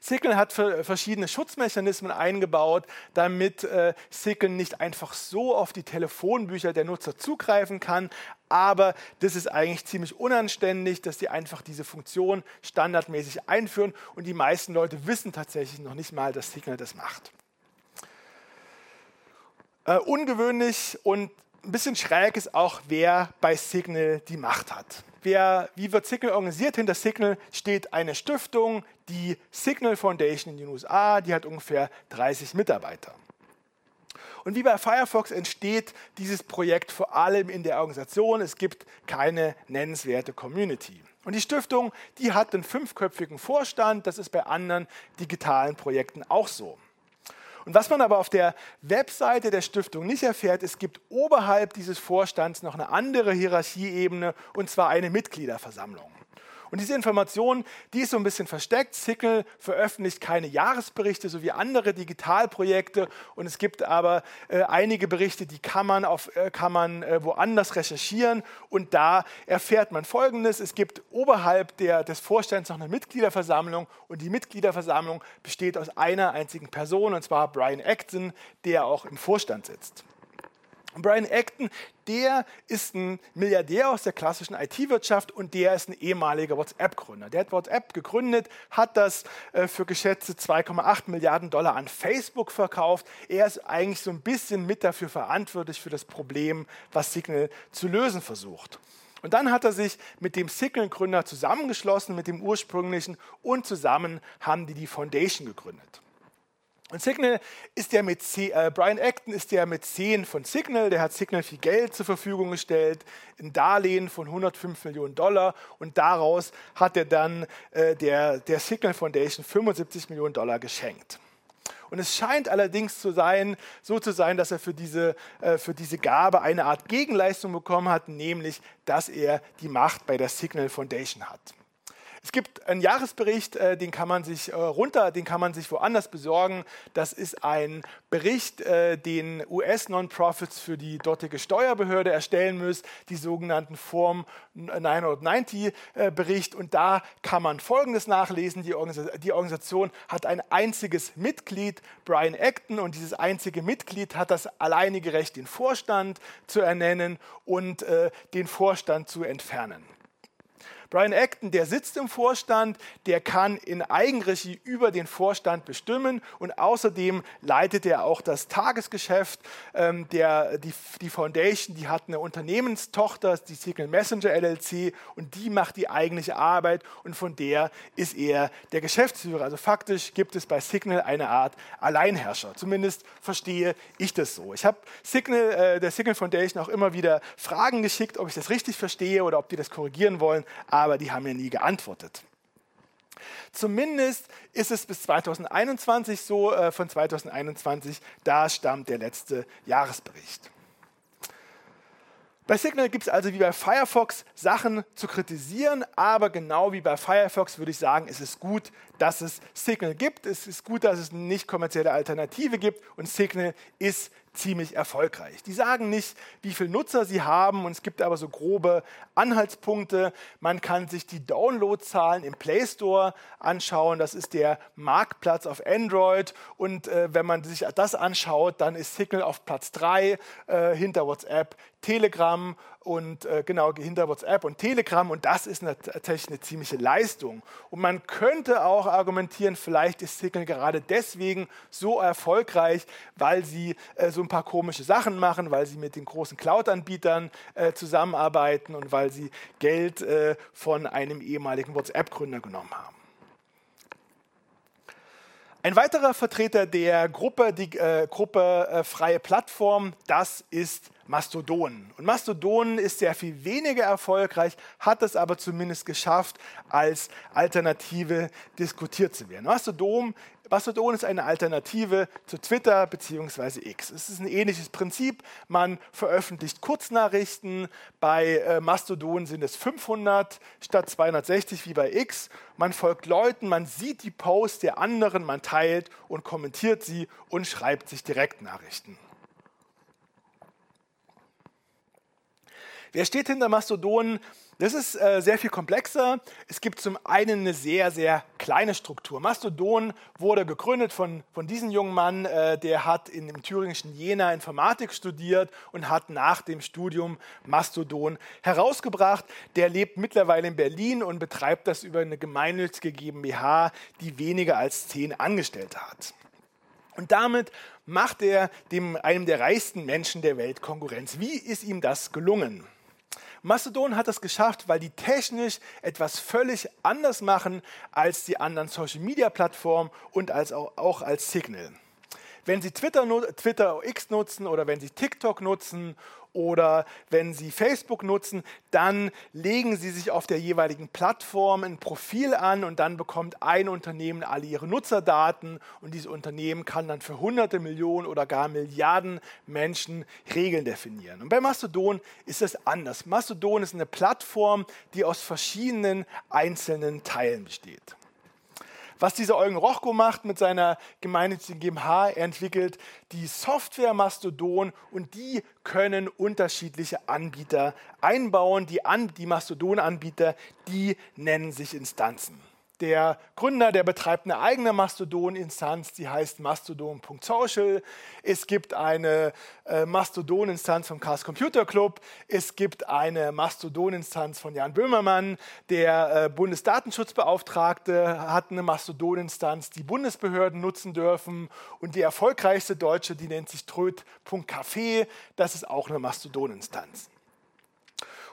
Signal hat verschiedene Schutzmechanismen eingebaut, damit äh, Signal nicht einfach so auf die Telefonbücher der Nutzer zugreifen kann. Aber das ist eigentlich ziemlich unanständig, dass die einfach diese Funktion standardmäßig einführen und die meisten Leute wissen tatsächlich noch nicht mal, dass Signal das macht. Äh, ungewöhnlich und ein bisschen schräg ist auch, wer bei Signal die Macht hat. Wer, wie wird Signal organisiert? Hinter Signal steht eine Stiftung, die Signal Foundation in den USA, die hat ungefähr 30 Mitarbeiter. Und wie bei Firefox entsteht dieses Projekt vor allem in der Organisation. Es gibt keine nennenswerte Community. Und die Stiftung, die hat einen fünfköpfigen Vorstand. Das ist bei anderen digitalen Projekten auch so. Und was man aber auf der Webseite der Stiftung nicht erfährt, es gibt oberhalb dieses Vorstands noch eine andere Hierarchieebene, und zwar eine Mitgliederversammlung. Und diese Information, die ist so ein bisschen versteckt. Signal veröffentlicht keine Jahresberichte, so wie andere Digitalprojekte. Und es gibt aber äh, einige Berichte, die kann man, auf, äh, kann man äh, woanders recherchieren. Und da erfährt man Folgendes. Es gibt oberhalb der, des Vorstands noch eine Mitgliederversammlung. Und die Mitgliederversammlung besteht aus einer einzigen Person, und zwar Brian Acton, der auch im Vorstand sitzt. Brian Acton, der ist ein Milliardär aus der klassischen IT-Wirtschaft und der ist ein ehemaliger WhatsApp-Gründer. Der hat WhatsApp gegründet, hat das äh, für geschätzte 2,8 Milliarden Dollar an Facebook verkauft. Er ist eigentlich so ein bisschen mit dafür verantwortlich für das Problem, was Signal zu lösen versucht. Und dann hat er sich mit dem Signal-Gründer zusammengeschlossen, mit dem ursprünglichen, und zusammen haben die die Foundation gegründet. Und Signal ist der mit äh, Brian Acton ist der Mäzen von Signal, der hat Signal viel Geld zur Verfügung gestellt, ein Darlehen von 105 Millionen Dollar und daraus hat er dann äh, der, der Signal Foundation 75 Millionen Dollar geschenkt. Und es scheint allerdings zu sein, so zu sein, dass er für diese, äh, für diese Gabe eine Art Gegenleistung bekommen hat, nämlich dass er die Macht bei der Signal Foundation hat. Es gibt einen Jahresbericht, äh, den kann man sich äh, runter, den kann man sich woanders besorgen. Das ist ein Bericht, äh, den US-Non-Profits für die dortige Steuerbehörde erstellen müssen, die sogenannten Form 990-Bericht. Und da kann man Folgendes nachlesen. Die, Organisation hat ein einziges Mitglied, Brian Acton, und dieses einzige Mitglied hat das alleinige Recht, den Vorstand zu ernennen und den Vorstand zu entfernen. Brian Acton, der sitzt im Vorstand, der kann in Eigenregie über den Vorstand bestimmen und außerdem leitet er auch das Tagesgeschäft. Ähm, der, die, die Foundation, die hat eine Unternehmenstochter, die Signal Messenger LLC und die macht die eigentliche Arbeit und von der ist er der Geschäftsführer. Also faktisch gibt es bei Signal eine Art Alleinherrscher. Zumindest verstehe ich das so. Ich habe Signal, äh, der Signal Foundation auch immer wieder Fragen geschickt, ob ich das richtig verstehe oder ob die das korrigieren wollen die haben mir nie geantwortet. Zumindest ist es bis 2021 so, äh, von 2021, da stammt der letzte Jahresbericht. Bei Signal gibt es also wie bei Firefox Sachen zu kritisieren, aber genau wie bei Firefox würde ich sagen, es ist gut, dass es Signal gibt. Es ist gut, dass es eine nicht kommerzielle Alternative gibt und Signal ist ziemlich erfolgreich. Die sagen nicht, wie viele Nutzer sie haben und es gibt aber so grobe Anhaltspunkte. Man kann sich die Downloadzahlen im Play Store anschauen. Das ist der Marktplatz auf Android und äh, wenn man sich das anschaut, dann ist Signal auf Platz 3 äh, hinter WhatsApp, Telegram und äh, genau hinter WhatsApp und Telegram und das ist eine, tatsächlich eine ziemliche Leistung. Und man könnte auch argumentieren, vielleicht ist Signal gerade deswegen so erfolgreich, weil sie äh, so ein paar komische Sachen machen, weil sie mit den großen Cloud-Anbietern äh, zusammenarbeiten und weil sie Geld äh, von einem ehemaligen WhatsApp-Gründer genommen haben. Ein weiterer Vertreter der Gruppe, die äh, Gruppe äh, Freie Plattform, das ist Mastodon. Und Mastodon ist sehr viel weniger erfolgreich, hat es aber zumindest geschafft, als Alternative diskutiert zu werden. Mastodon, Mastodon ist eine Alternative zu Twitter bzw. X. Es ist ein ähnliches Prinzip. Man veröffentlicht Kurznachrichten. Bei äh, Mastodon sind es 500 statt 260 wie bei X. Man folgt Leuten, man sieht die Posts der anderen, man teilt und kommentiert sie und schreibt sich Direktnachrichten. Wer steht hinter Mastodon? Das ist äh, sehr viel komplexer. Es gibt zum einen eine sehr, sehr kleine Struktur. Mastodon wurde gegründet von, von diesem jungen Mann, äh, der hat in dem thüringischen Jena Informatik studiert und hat nach dem Studium Mastodon herausgebracht. Der lebt mittlerweile in Berlin und betreibt das über eine gemeinnützige GmbH, die weniger als zehn Angestellte hat. Und damit macht er dem, einem der reichsten Menschen der Welt Konkurrenz. Wie ist ihm das gelungen? Mastodon hat es geschafft, weil die technisch etwas völlig anders machen als die anderen Social-Media-Plattformen und als auch, auch als Signal. Wenn Sie Twitter, Twitter X nutzen oder wenn Sie TikTok nutzen oder wenn Sie Facebook nutzen, dann legen Sie sich auf der jeweiligen Plattform ein Profil an und dann bekommt ein Unternehmen alle Ihre Nutzerdaten und dieses Unternehmen kann dann für hunderte Millionen oder gar Milliarden Menschen Regeln definieren. Und bei Mastodon ist es anders. Mastodon ist eine Plattform, die aus verschiedenen einzelnen Teilen besteht. Was dieser Eugen Rochko macht mit seiner gemeinnützigen GmbH, er entwickelt die Software Mastodon und die können unterschiedliche Anbieter einbauen. Die, An die Mastodon-Anbieter, die nennen sich Instanzen. Der Gründer, der betreibt eine eigene Mastodon-Instanz, die heißt mastodon.social. Es gibt eine äh, Mastodon-Instanz vom Chaos Computer Club. Es gibt eine Mastodon-Instanz von Jan Böhmermann. Der äh, Bundesdatenschutzbeauftragte hat eine Mastodon-Instanz, die Bundesbehörden nutzen dürfen. Und die erfolgreichste deutsche, die nennt sich tröd.café. Das ist auch eine Mastodon-Instanz.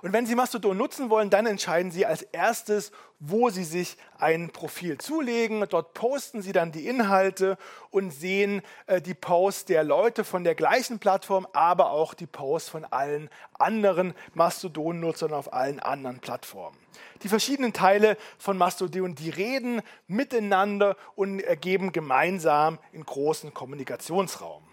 Und wenn Sie Mastodon nutzen wollen, dann entscheiden Sie als erstes, wo Sie sich ein Profil zulegen. Dort posten Sie dann die Inhalte und sehen äh, die Posts der Leute von der gleichen Plattform, aber auch die Posts von allen anderen Mastodon-Nutzern auf allen anderen Plattformen. Die verschiedenen Teile von Mastodon, die reden miteinander und ergeben gemeinsam in großen Kommunikationsraum.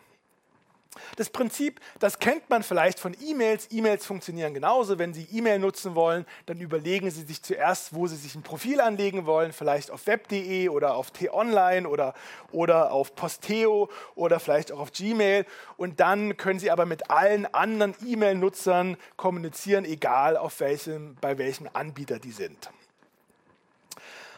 Das Prinzip, das kennt man vielleicht von E-Mails. E-Mails funktionieren genauso. Wenn Sie E-Mail nutzen wollen, dann überlegen Sie sich zuerst, wo Sie sich ein Profil anlegen wollen, vielleicht auf web.de oder auf t-online oder, oder auf Posteo oder vielleicht auch auf Gmail. Und dann können Sie aber mit allen anderen E-Mail-Nutzern kommunizieren, egal auf welchem, bei welchem Anbieter die sind.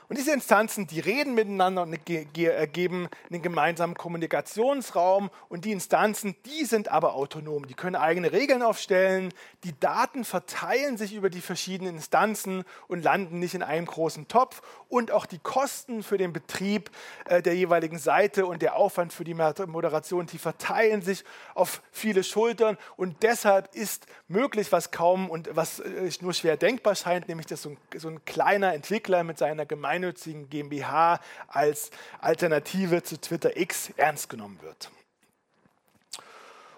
Und diese Instanzen, die reden miteinander und ergeben einen gemeinsamen Kommunikationsraum. Und die Instanzen, die sind aber autonom. Die können eigene Regeln aufstellen. Die Daten verteilen sich über die verschiedenen Instanzen und landen nicht in einem großen Topf. Und auch die Kosten für den Betrieb äh, der jeweiligen Seite und der Aufwand für die Moderation, die verteilen sich auf viele Schultern. Und deshalb ist möglich, was kaum und was äh, nur schwer denkbar scheint, nämlich dass so ein, so ein kleiner Entwickler mit seiner Gemeinschaft gemeinnützigen GmbH als Alternative zu Twitter X ernst genommen wird.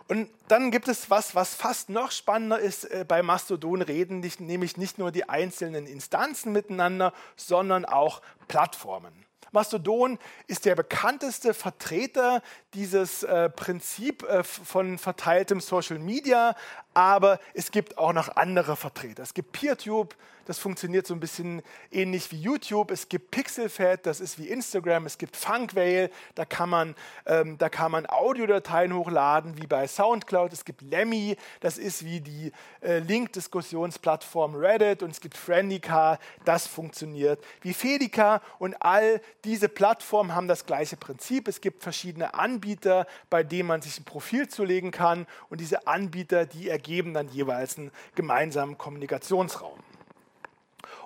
Und dann gibt es was, was fast noch spannender ist. Äh, bei Mastodon reden nämlich nicht nur die einzelnen Instanzen miteinander, sondern auch Plattformen. Mastodon ist der bekannteste Vertreter dieses äh, Prinzip äh, von verteiltem Social Media, aber es gibt auch noch andere Vertreter. Es gibt PeerTube, das funktioniert so ein bisschen ähnlich wie YouTube. Es gibt Pixelfed, das ist wie Instagram. Es gibt Funkwhale, da kann man, ähm, da kann man Audiodateien hochladen, wie bei SoundCloud. Es gibt Lemmy, das ist wie die äh, Link-Diskussionsplattform Reddit. Und es gibt Friendica, das funktioniert wie Fedica. Und all diese Plattformen haben das gleiche Prinzip. Es gibt verschiedene Anbieter, bei denen man sich ein Profil zulegen kann. Und diese Anbieter, die ergeben dann jeweils einen gemeinsamen Kommunikationsraum.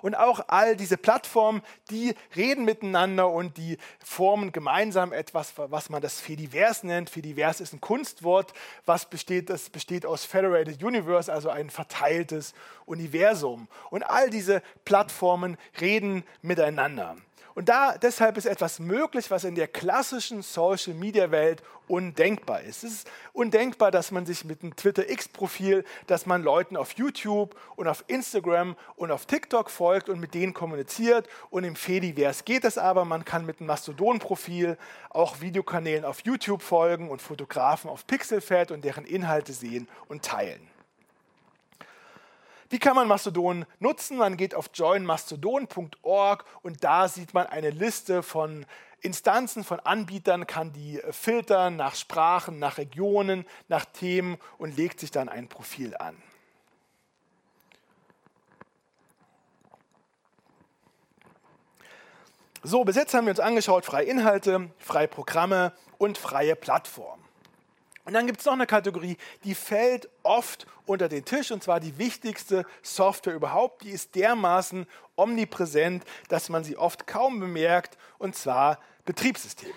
Und auch all diese Plattformen, die reden miteinander und die formen gemeinsam etwas, was man das Fediverse nennt. Fediverse ist ein Kunstwort, was besteht, das besteht aus Federated Universe, also ein verteiltes Universum. Und all diese Plattformen reden miteinander. Und da, deshalb ist etwas möglich, was in der klassischen Social Media Welt undenkbar ist. Es ist undenkbar, dass man sich mit einem Twitter X-Profil, dass man Leuten auf YouTube und auf Instagram und auf TikTok folgt und mit denen kommuniziert. Und im Fediverse geht es aber. Man kann mit einem Mastodon-Profil auch Videokanälen auf YouTube folgen und Fotografen auf Pixelfed und deren Inhalte sehen und teilen. Wie kann man Mastodon nutzen? Man geht auf joinmastodon.org und da sieht man eine Liste von Instanzen, von Anbietern, kann die filtern nach Sprachen, nach Regionen, nach Themen und legt sich dann ein Profil an. So, bis jetzt haben wir uns angeschaut, freie Inhalte, freie Programme und freie Plattformen. Und dann gibt es noch eine Kategorie, die fällt oft unter den Tisch, und zwar die wichtigste Software überhaupt. Die ist dermaßen omnipräsent, dass man sie oft kaum bemerkt, und zwar Betriebssysteme.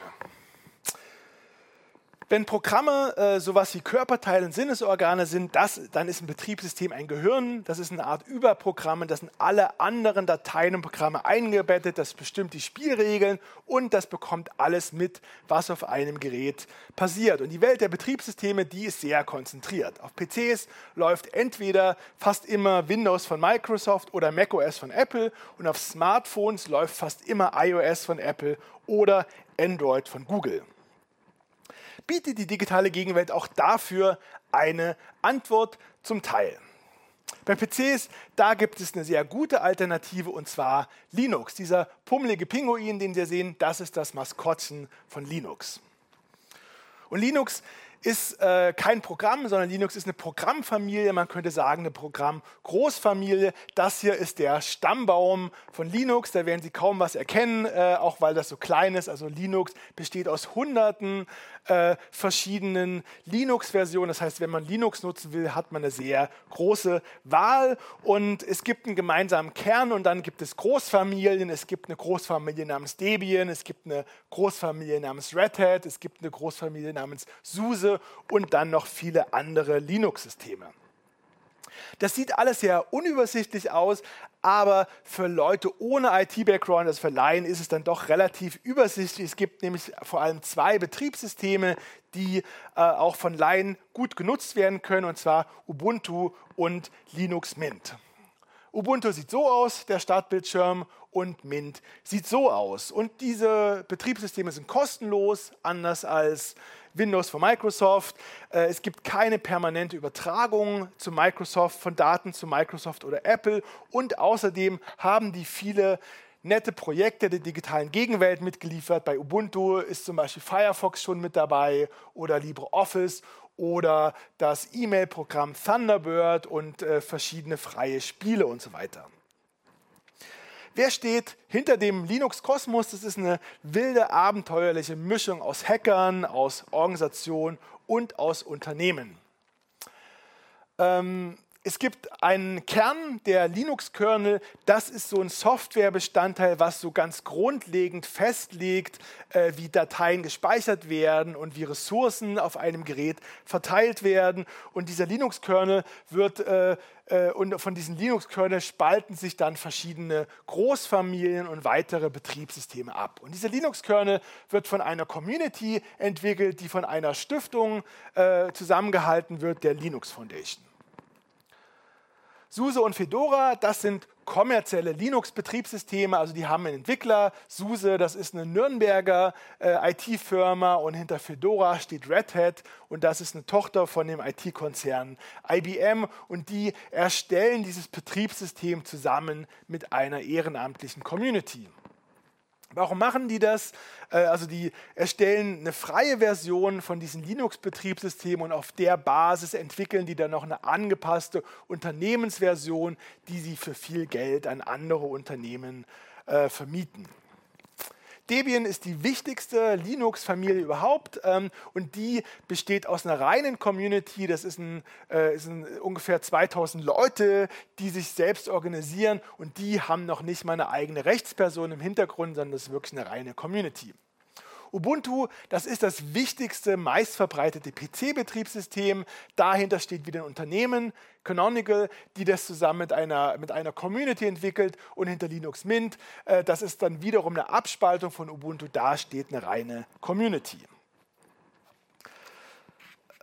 Wenn Programme äh, sowas wie Körperteile und Sinnesorgane sind, das, dann ist ein Betriebssystem ein Gehirn, das ist eine Art Überprogramm, das sind alle anderen Dateien und Programme eingebettet, das bestimmt die Spielregeln und das bekommt alles mit, was auf einem Gerät passiert. Und die Welt der Betriebssysteme, die ist sehr konzentriert. Auf PCs läuft entweder fast immer Windows von Microsoft oder macOS von Apple. Und auf Smartphones läuft fast immer iOS von Apple oder Android von Google bietet die digitale Gegenwelt auch dafür eine Antwort zum Teil. Bei PCs, da gibt es eine sehr gute Alternative und zwar Linux. Dieser pummelige Pinguin, den Sie sehen, das ist das Maskottchen von Linux. Und Linux ist äh, kein Programm, sondern Linux ist eine Programmfamilie, man könnte sagen eine Programmgroßfamilie. Das hier ist der Stammbaum von Linux, da werden Sie kaum was erkennen, äh, auch weil das so klein ist. Also Linux besteht aus hunderten äh, verschiedenen Linux-Versionen. Das heißt, wenn man Linux nutzen will, hat man eine sehr große Wahl und es gibt einen gemeinsamen Kern und dann gibt es Großfamilien. Es gibt eine Großfamilie namens Debian, es gibt eine Großfamilie namens Red Hat, es gibt eine Großfamilie namens SUSE und dann noch viele andere Linux-Systeme. Das sieht alles sehr unübersichtlich aus, aber für Leute ohne IT-Background, also für Laien, ist es dann doch relativ übersichtlich. Es gibt nämlich vor allem zwei Betriebssysteme, die äh, auch von Laien gut genutzt werden können, und zwar Ubuntu und Linux Mint. Ubuntu sieht so aus, der Startbildschirm, und Mint sieht so aus. Und diese Betriebssysteme sind kostenlos, anders als Windows von Microsoft. Äh, es gibt keine permanente Übertragung zu Microsoft von Daten zu Microsoft oder Apple. Und außerdem haben die viele nette Projekte der digitalen Gegenwelt mitgeliefert. Bei Ubuntu ist zum Beispiel Firefox schon mit dabei oder LibreOffice oder das E-Mail-Programm Thunderbird und äh, verschiedene freie Spiele und so weiter. Wer steht hinter dem Linux-Kosmos? Das ist eine wilde, abenteuerliche Mischung aus Hackern, aus Organisationen und aus Unternehmen. Ähm, es gibt einen Kern der Linux-Kernel, das ist so ein Softwarebestandteil, was so ganz grundlegend festlegt, äh, wie Dateien gespeichert werden und wie Ressourcen auf einem Gerät verteilt werden. Und dieser Linux-Kernel wird äh, äh, und von diesen Linux-Kernel spalten sich dann verschiedene Großfamilien und weitere Betriebssysteme ab. Und dieser Linux-Kernel wird von einer Community entwickelt, die von einer Stiftung äh, zusammengehalten wird, der Linux Foundation. SUSE und Fedora, das sind kommerzielle Linux-Betriebssysteme. Also die haben einen Entwickler, SUSE, das ist eine Nürnberger äh, IT-Firma und hinter Fedora steht Red Hat und das ist eine Tochter von dem IT-Konzern IBM und die erstellen dieses Betriebssystem zusammen mit einer ehrenamtlichen Community. Warum machen die das? Äh, also die erstellen eine freie Version von diesen Linux-Betriebssystemen und auf der Basis entwickeln die dann noch eine angepasste Unternehmensversion, die sie für viel Geld an andere Unternehmen äh, vermieten. Debian ist die wichtigste Linux-Familie überhaupt ähm, und die besteht aus einer reinen Community. Das ist, ein, äh, ist ein, ungefähr 2000 Leute, die sich selbst organisieren und die haben noch nicht mal eine eigene Rechtsperson im Hintergrund, sondern das ist wirklich eine reine Community. Ubuntu, das ist das wichtigste, meistverbreitete PC-Betriebssystem. Dahinter steht wieder ein Unternehmen, Canonical, die das zusammen mit einer, mit einer Community entwickelt und hinter Linux Mint. Äh, das ist dann wiederum eine Abspaltung von Ubuntu. Da steht eine reine Community.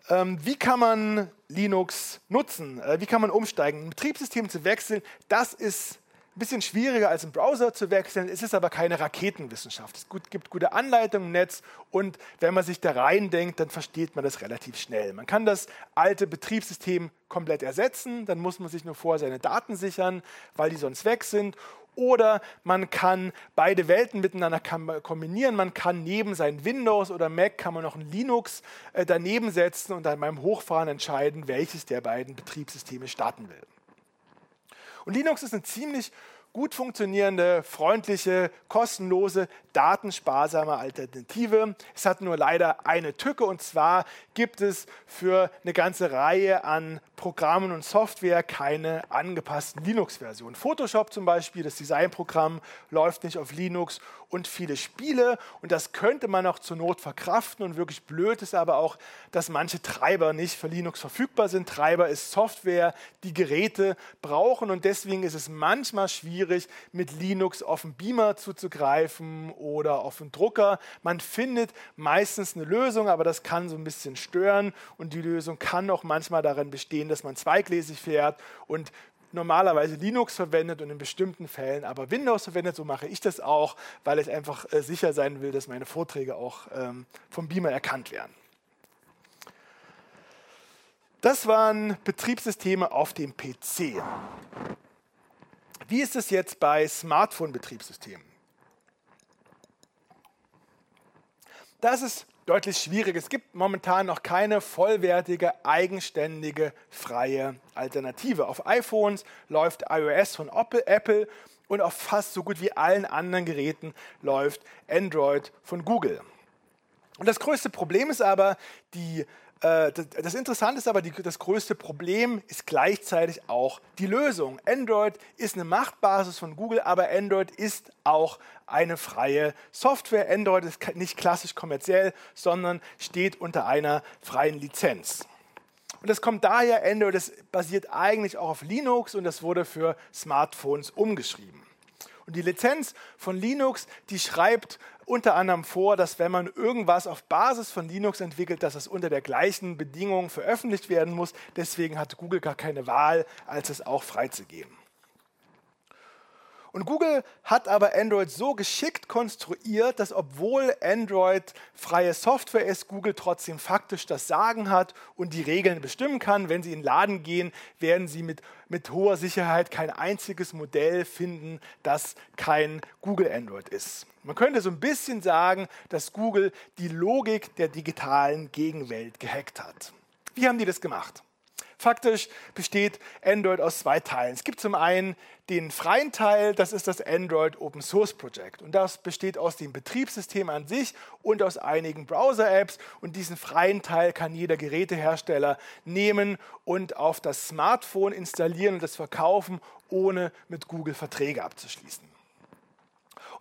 Ähm, wie kann man Linux nutzen? Äh, wie kann man umsteigen? Ein Betriebssystem zu wechseln, das ist ein bisschen schwieriger als im Browser zu wechseln. Es ist aber keine Raketenwissenschaft. Es gibt gute Anleitungen im Netz und wenn man sich da reindenkt, dann versteht man das relativ schnell. Man kann das alte Betriebssystem komplett ersetzen, dann muss man sich nur vorher seine Daten sichern, weil die sonst weg sind. Oder man kann beide Welten miteinander kombinieren. Man kann neben sein Windows oder Mac kann man noch ein Linux äh, daneben setzen und dann beim Hochfahren entscheiden, welches der beiden Betriebssysteme starten will. Und Linux ist eine ziemlich gut funktionierende, freundliche, kostenlose, datensparsame Alternative. Es hat nur leider eine Tücke und zwar gibt es für eine ganze Reihe an Programmen und Software keine angepassten Linux-Versionen. Photoshop zum Beispiel, das Designprogramm, läuft nicht auf Linux und viele Spiele und das könnte man auch zur Not verkraften und wirklich blöd ist aber auch, dass manche Treiber nicht für Linux verfügbar sind. Treiber ist Software, die Geräte brauchen und deswegen ist es manchmal schwierig, mit Linux auf den Beamer zuzugreifen oder auf den Drucker. Man findet meistens eine Lösung, aber das kann so ein bisschen stören und die Lösung kann auch manchmal darin bestehen, dass man zweigläsig fährt und normalerweise Linux verwendet und in bestimmten Fällen aber Windows verwendet. So mache ich das auch, weil ich einfach äh, sicher sein will, dass meine Vorträge auch ähm, vom Beamer erkannt werden. Das waren Betriebssysteme auf dem PC. Wie ist es jetzt bei Smartphone-Betriebssystemen? Das ist deutlich schwierig. Es gibt momentan noch keine vollwertige, eigenständige, freie Alternative. Auf iPhones läuft iOS von Apple und auf fast so gut wie allen anderen Geräten läuft Android von Google. Und das größte Problem ist aber, die das Interessante ist aber, das größte Problem ist gleichzeitig auch die Lösung. Android ist eine Machtbasis von Google, aber Android ist auch eine freie Software. Android ist nicht klassisch kommerziell, sondern steht unter einer freien Lizenz. Und das kommt daher, Android das basiert eigentlich auch auf Linux und das wurde für Smartphones umgeschrieben. Und die Lizenz von Linux, die schreibt unter anderem vor, dass wenn man irgendwas auf Basis von Linux entwickelt, dass es unter der gleichen Bedingung veröffentlicht werden muss. Deswegen hat Google gar keine Wahl, als es auch freizugeben. Und Google hat aber Android so geschickt konstruiert, dass obwohl Android freie Software ist, Google trotzdem faktisch das Sagen hat und die Regeln bestimmen kann. Wenn Sie in den Laden gehen, werden Sie mit, mit hoher Sicherheit kein einziges Modell finden, das kein Google Android ist. Man könnte so ein bisschen sagen, dass Google die Logik der digitalen Gegenwelt gehackt hat. Wie haben die das gemacht? Faktisch besteht Android aus zwei Teilen. Es gibt zum einen den freien Teil, das ist das Android Open Source Project. Und das besteht aus dem Betriebssystem an sich und aus einigen Browser-Apps. Und diesen freien Teil kann jeder Gerätehersteller nehmen und auf das Smartphone installieren und das verkaufen, ohne mit Google Verträge abzuschließen.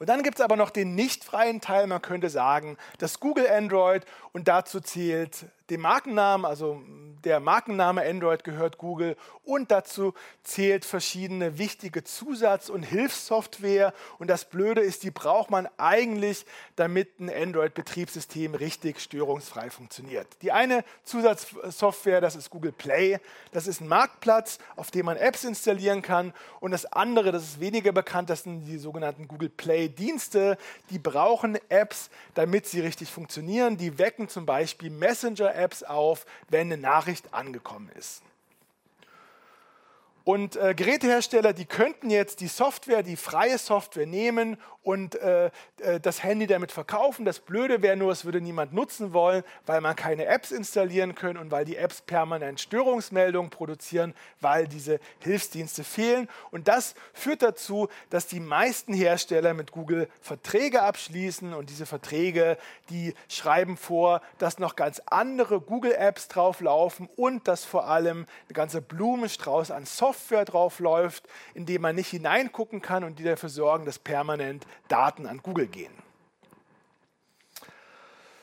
Und dann gibt es aber noch den nicht freien Teil, man könnte sagen, das Google Android und dazu zählt dem Markennamen, also der Markenname Android gehört Google und dazu zählt verschiedene wichtige Zusatz- und Hilfssoftware. Und das Blöde ist, die braucht man eigentlich, damit ein Android-Betriebssystem richtig störungsfrei funktioniert. Die eine Zusatzsoftware, das ist Google Play. Das ist ein Marktplatz, auf dem man Apps installieren kann. Und das andere, das ist weniger bekannt, das sind die sogenannten Google Play-Dienste. Die brauchen Apps, damit sie richtig funktionieren. Die wecken zum Beispiel Messenger-Apps auf, wenn eine Nachricht angekommen ist. Und äh, Gerätehersteller, die könnten jetzt die Software, die freie Software nehmen und äh, äh, das Handy damit verkaufen. Das Blöde wäre nur, es würde niemand nutzen wollen, weil man keine Apps installieren können und weil die Apps permanent Störungsmeldungen produzieren, weil diese Hilfsdienste fehlen. Und das führt dazu, dass die meisten Hersteller mit Google Verträge abschließen und diese Verträge, die schreiben vor, dass noch ganz andere Google-Apps drauflaufen und dass vor allem eine ganze Blumenstrauß an Software draufläuft, in dem man nicht hineingucken kann und die dafür sorgen, dass permanent Daten an Google gehen.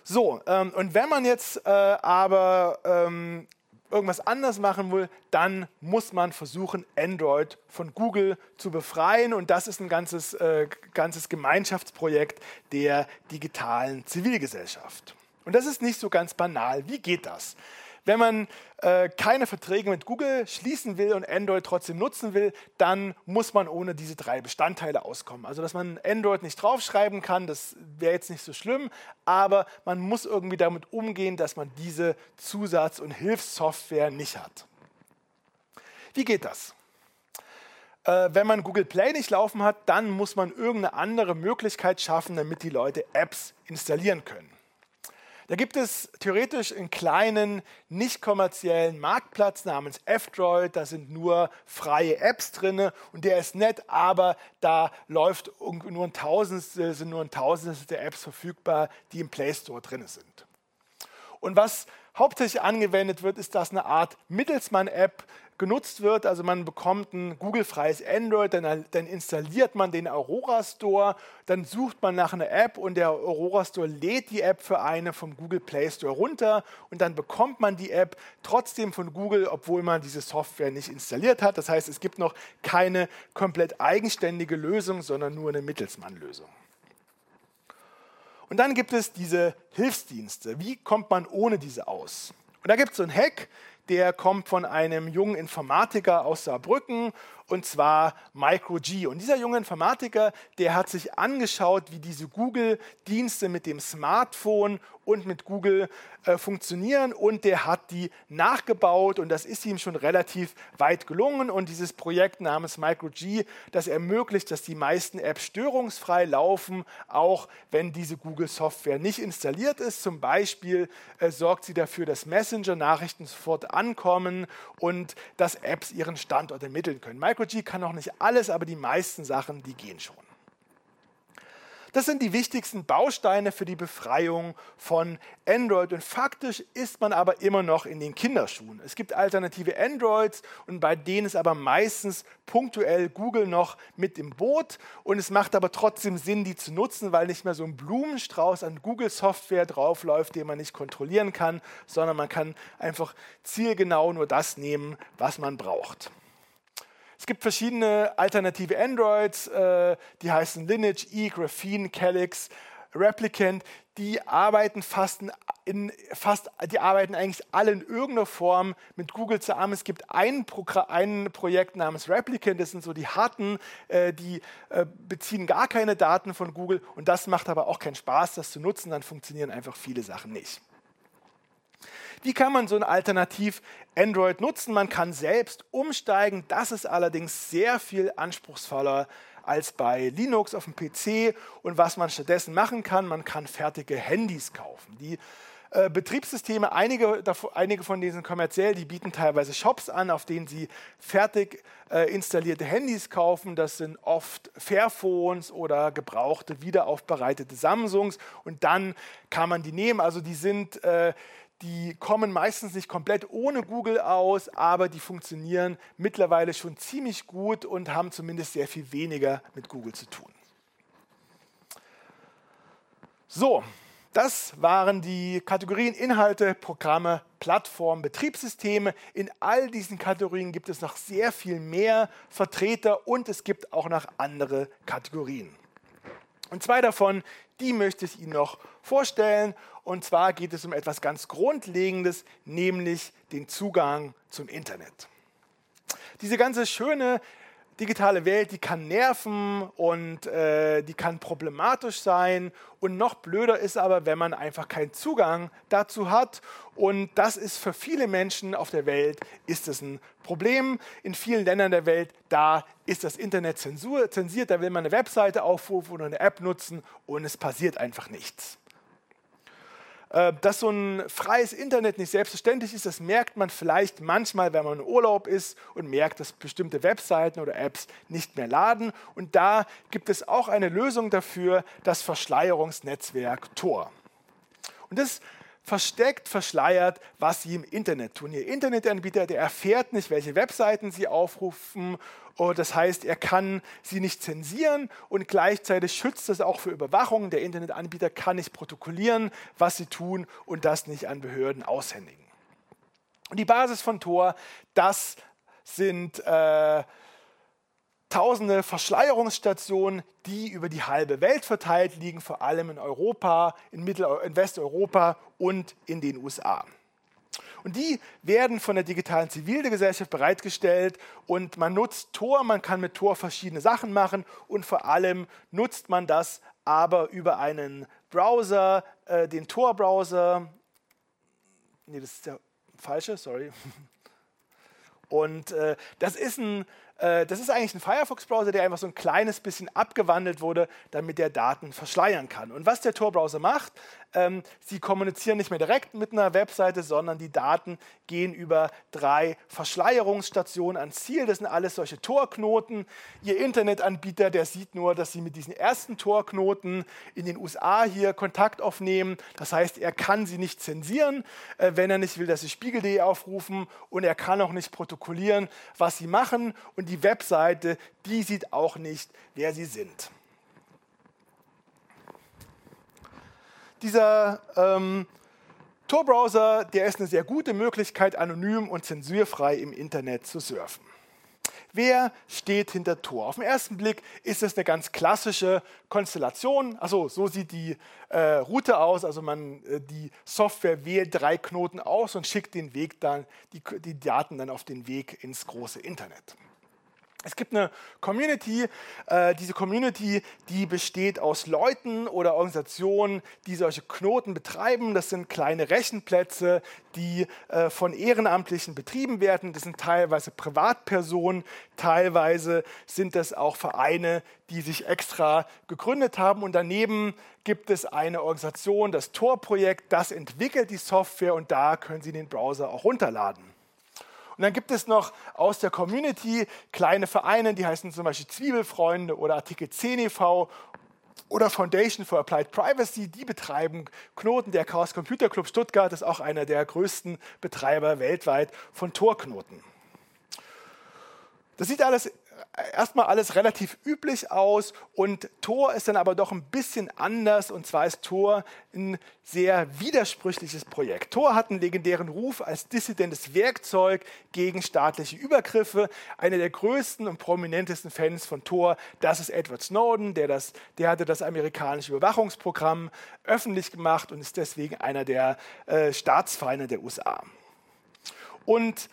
So, ähm, und wenn man jetzt äh, aber ähm, irgendwas anders machen will, dann muss man versuchen, Android von Google zu befreien. Und das ist ein ganzes, äh, ganzes Gemeinschaftsprojekt der digitalen Zivilgesellschaft. Und das ist nicht so ganz banal. Wie geht das? Wenn man äh, keine Verträge mit Google schließen will und Android trotzdem nutzen will, dann muss man ohne diese drei Bestandteile auskommen. Also dass man Android nicht draufschreiben kann, das wäre jetzt nicht so schlimm, aber man muss irgendwie damit umgehen, dass man diese Zusatz- und Hilfssoftware nicht hat. Wie geht das? Äh, wenn man Google Play nicht laufen hat, dann muss man irgendeine andere Möglichkeit schaffen, damit die Leute Apps installieren können. Da gibt es theoretisch einen kleinen, nicht kommerziellen Marktplatz namens F-Droid. Da sind nur freie Apps drin und der ist nett, aber da läuft nur ein Tausendstel, sind nur ein Tausendstel der Apps verfügbar, die im Play Store drin sind. Und was hauptsächlich angewendet wird, ist das eine Art Mittelsmann-App, genutzt wird. Also man bekommt ein Google-freies Android, dann, dann, installiert man den Aurora Store, dann sucht man nach einer App und der Aurora Store lädt die App für eine vom Google Play Store runter und dann bekommt man die App trotzdem von Google, obwohl man diese Software nicht installiert hat. Das heißt, es gibt noch keine komplett eigenständige Lösung, sondern nur eine Mittelsmann-Lösung. Und dann gibt es diese Hilfsdienste. Wie kommt man ohne diese aus? Und da gibt es so einen Hack, der kommt von einem jungen Informatiker aus Saarbrücken und zwar MicroG. Und dieser junge Informatiker, der hat sich angeschaut, wie diese Google-Dienste mit dem Smartphone und mit Google äh, funktionieren und der hat die nachgebaut und das ist ihm schon relativ weit gelungen und dieses Projekt namens MicroG, das ermöglicht, dass die meisten Apps störungsfrei laufen, auch wenn diese Google-Software nicht installiert ist. Zum Beispiel äh, sorgt sie dafür, dass Messenger-Nachrichten sofort ankommen und dass Apps ihren Standort ermitteln können. MicroG kann noch nicht alles, aber die meisten Sachen, die gehen schon. Das sind die wichtigsten Bausteine für die Befreiung von Android. Und faktisch ist man aber immer noch in den Kinderschuhen. Es gibt alternative Androids und bei denen ist aber meistens punktuell Google noch mit im Boot. Und es macht aber trotzdem Sinn, die zu nutzen, weil nicht mehr so ein Blumenstrauß an Google-Software draufläuft, den man nicht kontrollieren kann, sondern man kann einfach zielgenau nur das nehmen, was man braucht. Es gibt verschiedene alternative Androids, äh, die heißen Lineage, E, Graphene, Calyx, Replicant. Die arbeiten fast in, fast, die arbeiten eigentlich alle in irgendeiner Form mit Google zusammen. Es gibt ein, ein Projekt namens Replicant, das sind so die harten, äh, die äh, beziehen gar keine Daten von Google und das macht aber auch keinen Spaß, das zu nutzen, dann funktionieren einfach viele Sachen nicht. Wie kann man so ein Alternativ Android nutzen? Man kann selbst umsteigen. Das ist allerdings sehr viel anspruchsvoller als bei Linux auf dem PC. Und was man stattdessen machen kann, man kann fertige Handys kaufen. Die äh, Betriebssysteme, einige, einige von diesen kommerziell, die bieten teilweise Shops an, auf denen sie fertig äh, installierte Handys kaufen. Das sind oft Fairphones oder gebrauchte, wiederaufbereitete Samsungs. Und dann kann man die nehmen. Also die sind äh, die kommen meistens nicht komplett ohne Google aus, aber die funktionieren mittlerweile schon ziemlich gut und haben zumindest sehr viel weniger mit Google zu tun. So, Das waren die Kategorien Inhalte, Programme, Plattformen, Betriebssysteme. In all diesen Kategorien gibt es noch sehr viel mehr Vertreter und es gibt auch noch andere Kategorien. Und zwei davon, die möchte ich Ihnen noch vorstellen. Und zwar geht es um etwas ganz Grundlegendes, nämlich den Zugang zum Internet. Diese ganze schöne digitale Welt, die kann nerven und äh, die kann problematisch sein. Und noch blöder ist aber, wenn man einfach keinen Zugang dazu hat. Und das ist für viele Menschen auf der Welt ist es ein Problem. In vielen Ländern der Welt, da ist das Internet zensiert, da will man eine Webseite aufrufen oder eine App nutzen und es passiert einfach nichts. Äh, dass so ein freies Internet nicht selbstverständlich ist, das merkt man vielleicht manchmal, wenn man in Urlaub ist und merkt, dass bestimmte Webseiten oder Apps nicht mehr laden. Und da gibt es auch eine Lösung dafür, das Verschleierungsnetzwerk Tor. Und das versteckt, verschleiert, was sie im Internet tun. Ihr Internetanbieter, der erfährt nicht, welche Webseiten sie aufrufen. Und das heißt, er kann sie nicht zensieren und gleichzeitig schützt es auch für Überwachung. Der Internetanbieter kann nicht protokollieren, was sie tun und das nicht an Behörden aushändigen. Und die Basis von Tor, das sind äh, tausende Verschleierungsstationen, die über die halbe Welt verteilt liegen, vor allem in Europa, in, Mittel in Westeuropa und in den USA. Und die werden von der digitalen Zivilgesellschaft bereitgestellt und man nutzt Tor, man kann mit Tor verschiedene Sachen machen und vor allem nutzt man das aber über einen Browser, äh, den Tor-Browser. Nee, das ist der falsche, sorry. *laughs* Und äh, das ist ein das ist eigentlich ein Firefox-Browser, der einfach so ein kleines bisschen abgewandelt wurde, damit er Daten verschleiern kann. Und was der Tor-Browser macht, ähm, sie kommunizieren nicht mehr direkt mit einer Webseite, sondern die Daten gehen über drei Verschleierungsstationen ans Ziel. Das sind alles solche Torknoten. Ihr Internetanbieter, der sieht nur, dass sie mit diesen ersten Torknoten in den USA hier Kontakt aufnehmen. Das heißt, er kann sie nicht zensieren, äh, wenn er nicht will, dass sie spiegel.de aufrufen und er kann auch nicht protokollieren, was sie machen. Und die Webseite, die sieht auch nicht, wer sie sind. Dieser ähm, Tor-Browser, der ist eine sehr gute Möglichkeit, anonym und zensurfrei im Internet zu surfen. Wer steht hinter Tor? Auf den ersten Blick ist es eine ganz klassische Konstellation. Also so sieht die äh, Route aus. Also man äh, die Software wählt drei Knoten aus und schickt den Weg dann die, die Daten dann auf den Weg ins große Internet. Es gibt eine Community. Äh, diese Community, die besteht aus Leuten oder Organisationen, die solche Knoten betreiben. Das sind kleine Rechenplätze, die äh, von Ehrenamtlichen betrieben werden. Das sind teilweise Privatpersonen, teilweise sind das auch Vereine, die sich extra gegründet haben. Und daneben gibt es eine Organisation, das Tor-Projekt, das entwickelt die Software und da können Sie den Browser auch runterladen. Und dann gibt es noch aus der Community kleine Vereine, die heißen zum Beispiel Zwiebelfreunde oder Artikel 10 e.V. oder Foundation for Applied Privacy. Die betreiben Knoten. Der Chaos Computer Club Stuttgart ist auch einer der größten Betreiber weltweit von Torknoten. Das sieht alles erstmal alles relativ üblich aus und Tor ist dann aber doch ein bisschen anders und zwar ist Tor ein sehr widersprüchliches Projekt. Tor hat einen legendären Ruf als dissidentes Werkzeug gegen staatliche Übergriffe. Einer der größten und prominentesten Fans von Tor, das ist Edward Snowden, der, das, der hatte das amerikanische Überwachungsprogramm öffentlich gemacht und ist deswegen einer der äh, Staatsfeinde der USA. Und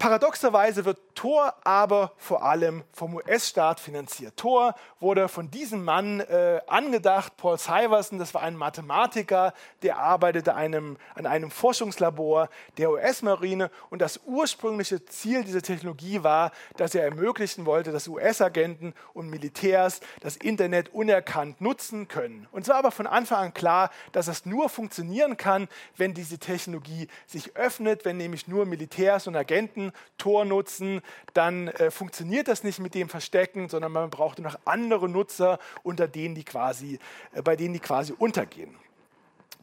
Paradoxerweise wird Tor aber vor allem vom US-Staat finanziert. Tor wurde von diesem Mann äh, angedacht, Paul Syverson, das war ein Mathematiker, der arbeitete einem, an einem Forschungslabor der US-Marine und das ursprüngliche Ziel dieser Technologie war, dass er ermöglichen wollte, dass US-Agenten und Militärs das Internet unerkannt nutzen können. Und es war aber von Anfang an klar, dass das nur funktionieren kann, wenn diese Technologie sich öffnet, wenn nämlich nur Militärs und Agenten Tor nutzen, dann äh, funktioniert das nicht mit dem Verstecken, sondern man braucht noch andere Nutzer, unter denen die quasi, äh, bei denen die quasi untergehen.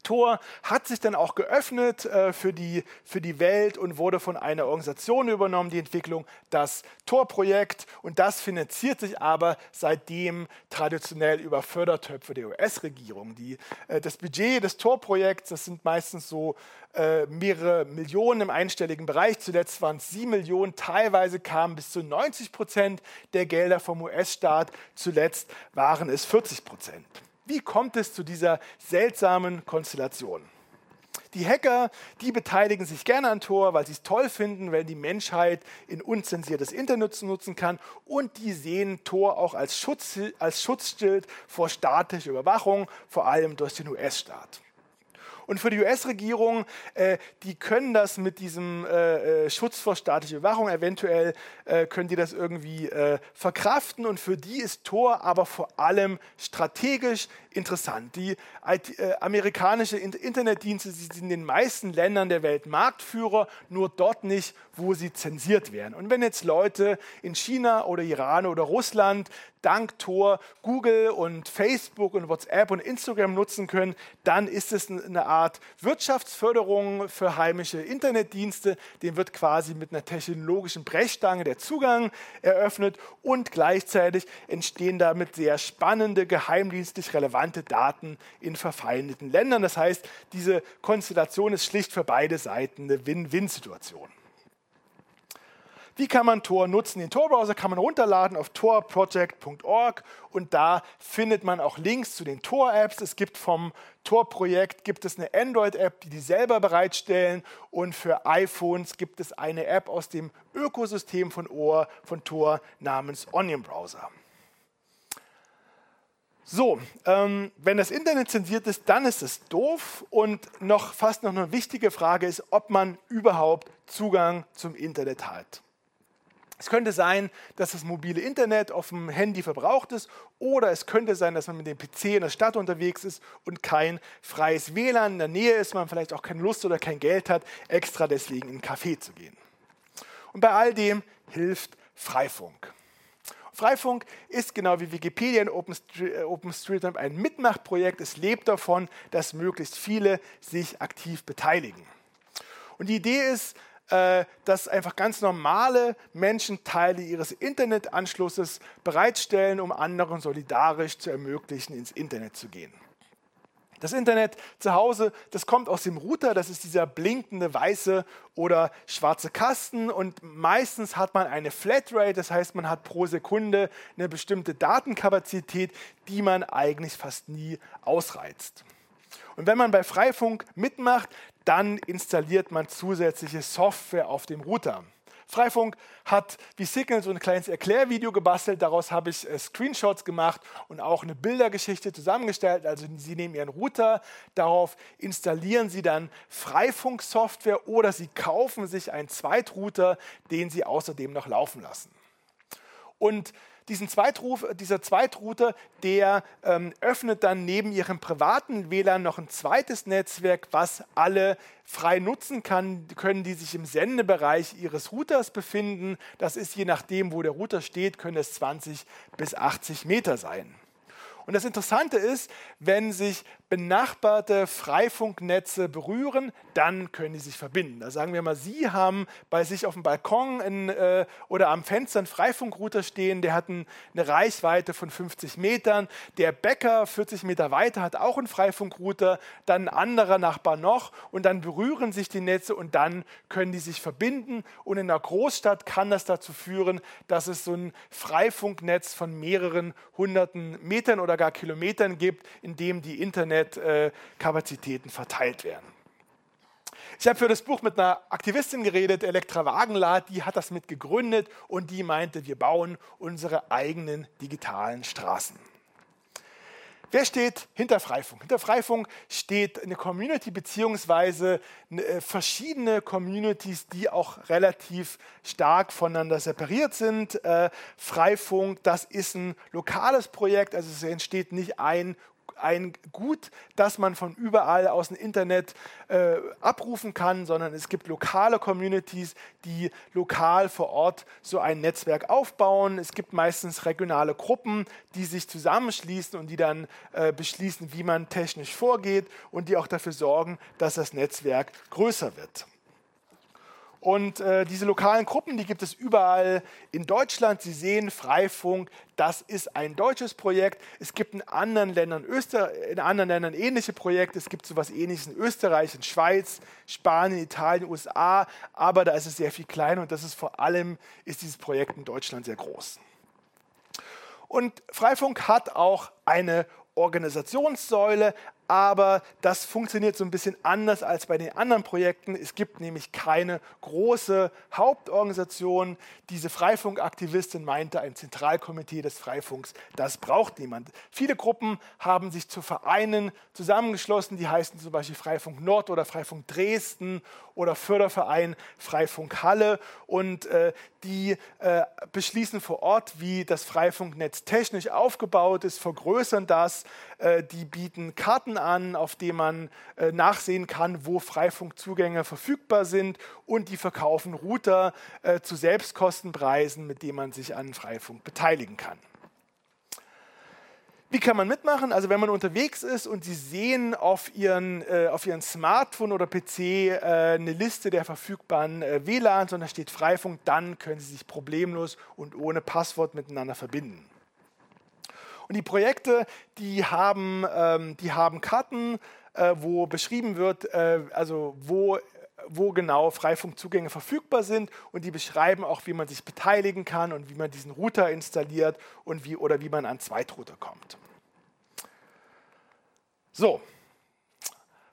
Tor hat sich dann auch geöffnet äh, für, die, für die Welt und wurde von einer Organisation übernommen, die Entwicklung, das Tor-Projekt. Und das finanziert sich aber seitdem traditionell über Fördertöpfe der US-Regierung. Äh, das Budget des Tor-Projekts, das sind meistens so äh, mehrere Millionen im einstelligen Bereich. Zuletzt waren es sieben Millionen. Teilweise kamen bis zu 90 Prozent der Gelder vom US-Staat. Zuletzt waren es 40 Prozent. Wie kommt es zu dieser seltsamen Konstellation? Die Hacker, die beteiligen sich gerne an Tor, weil sie es toll finden, wenn die Menschheit in unzensiertes Internet nutzen kann. Und die sehen Tor auch als, Schutz, als Schutzschild vor staatlicher Überwachung, vor allem durch den US-Staat. Und für die US-Regierung, äh, die können das mit diesem äh, äh, Schutz vor staatlicher Überwachung, eventuell äh, können die das irgendwie äh, verkraften. Und für die ist Tor aber vor allem strategisch interessant. Die äh, amerikanische Internetdienste sind in den meisten Ländern der Welt Marktführer, nur dort nicht, wo sie zensiert werden. Und wenn jetzt Leute in China oder Iran oder Russland dank Tor Google und Facebook und WhatsApp und Instagram nutzen können, dann ist es eine Art Wirtschaftsförderung für heimische Internetdienste. Dem wird quasi mit einer technologischen Brechstange der Zugang eröffnet und gleichzeitig entstehen damit sehr spannende, geheimdienstlich relevante Daten in verfeindeten Ländern. Das heißt, diese Konstellation ist schlicht für beide Seiten eine Win-Win-Situation. Wie kann man Tor nutzen? Den Tor-Browser kann man runterladen auf torproject.org und da findet man auch Links zu den Tor-Apps. Es gibt vom Tor-Projekt gibt es eine Android-App, die die selber bereitstellen und für iPhones gibt es eine App aus dem Ökosystem von, Ohr, von Tor namens Onion Browser. So, ähm, wenn das Internet zensiert ist, dann ist es doof. Und noch fast noch eine wichtige Frage ist, ob man überhaupt Zugang zum Internet hat. Es könnte sein, dass das mobile Internet auf dem Handy verbraucht ist oder es könnte sein, dass man mit dem PC in der Stadt unterwegs ist und kein freies WLAN in der Nähe ist, man vielleicht auch keine Lust oder kein Geld hat, extra deswegen in einen Café zu gehen. Und bei all dem hilft Freifunk. Freifunk ist genau wie Wikipedia und OpenStreetMap ein Mitmachprojekt. Es lebt davon, dass möglichst viele sich aktiv beteiligen. Und die Idee ist, äh, dass einfach ganz normale Menschen Teile ihres Internetanschlusses bereitstellen, um anderen solidarisch zu ermöglichen, ins Internet zu gehen. Das Internet zu Hause, das kommt aus dem Router, das ist dieser blinkende weiße oder schwarze Kasten und meistens hat man eine Flatrate, das heißt man hat pro Sekunde eine bestimmte Datenkapazität, die man eigentlich fast nie ausreizt. Und wenn man bei Freifunk mitmacht, dann installiert man zusätzliche Software auf dem Router. Freifunk hat wie Signal so ein kleines Erklärvideo gebastelt. Daraus habe ich äh, Screenshots gemacht und auch eine Bildergeschichte zusammengestellt. Also Sie nehmen Ihren Router, darauf installieren Sie dann Freifunk-Software oder Sie kaufen sich einen Zweitrouter, den Sie außerdem noch laufen lassen. Und diesen Zweitruf, dieser Zweitrouter, der ähm, öffnet dann neben ihrem privaten WLAN noch ein zweites Netzwerk, was alle frei nutzen kann, können die sich im Sendebereich ihres Routers befinden. Das ist je nachdem, wo der Router steht, können es 20 bis 80 Meter sein. Und das Interessante ist, wenn sich benachbarte Freifunknetze berühren, dann können die sich verbinden. Da sagen wir mal, Sie haben bei sich auf dem Balkon in, äh, oder am Fenster einen Freifunkrouter stehen, der hat ein, eine Reichweite von 50 Metern. Der Bäcker 40 Meter weiter hat auch einen Freifunkrouter, dann ein anderer Nachbar noch und dann berühren sich die Netze und dann können die sich verbinden. Und in einer Großstadt kann das dazu führen, dass es so ein Freifunknetz von mehreren hunderten Metern oder gar Kilometern gibt, in dem die Internetkapazitäten verteilt werden. Ich habe für das Buch mit einer Aktivistin geredet, Elektra Wagenlath, die hat das mit gegründet und die meinte, wir bauen unsere eigenen digitalen Straßen. Wer steht hinter Freifunk? Hinter Freifunk steht eine Community beziehungsweise äh, verschiedene Communities, die auch relativ stark voneinander separiert sind. Äh, Freifunk, das ist ein lokales Projekt, also es entsteht nicht ein ein Gut, das man von überall aus dem Internet äh, abrufen kann, sondern es gibt lokale Communities, die lokal vor Ort so ein Netzwerk aufbauen. Es gibt meistens regionale Gruppen, die sich zusammenschließen und die dann äh, beschließen, wie man technisch vorgeht und die auch dafür sorgen, dass das Netzwerk größer wird. Und äh, diese lokalen Gruppen, die gibt es überall in Deutschland. Sie sehen Freifunk, das ist ein deutsches Projekt. Es gibt in anderen Ländern, Öster in anderen Ländern ähnliche Projekte. Es gibt so etwas Ähnliches in Österreich, in Schweiz, Spanien, Italien, USA. Aber da ist es sehr viel kleiner und das ist vor allem ist dieses Projekt in Deutschland sehr groß. Und Freifunk hat auch eine Organisationssäule, aber das funktioniert so ein bisschen anders als bei den anderen Projekten. Es gibt nämlich keine große Hauptorganisation. Diese Freifunkaktivistin meinte, ein Zentralkomitee des Freifunks, das braucht niemand. Viele Gruppen haben sich zu Vereinen zusammengeschlossen, die heißen zum Beispiel Freifunk Nord oder Freifunk Dresden oder Förderverein Freifunk Halle und äh, die äh, beschließen vor Ort, wie das Freifunknetz technisch aufgebaut ist, vergrößern das, die bieten Karten an, auf denen man äh, nachsehen kann, wo Freifunkzugänge verfügbar sind und die verkaufen Router äh, zu Selbstkostenpreisen, mit denen man sich an Freifunk beteiligen kann. Wie kann man mitmachen? Also wenn man unterwegs ist und Sie sehen auf Ihren, äh, auf Ihren Smartphone oder PC äh, eine Liste der verfügbaren äh, WLANs und da steht Freifunk, dann können Sie sich problemlos und ohne Passwort miteinander verbinden. Und die Projekte, die haben, ähm, die haben Karten, äh, wo beschrieben wird, äh, also wo wo genau Freifunkzugänge verfügbar sind und die beschreiben auch, wie man sich beteiligen kann und wie man diesen Router installiert und wie, oder wie man an Zweitrouter kommt. So,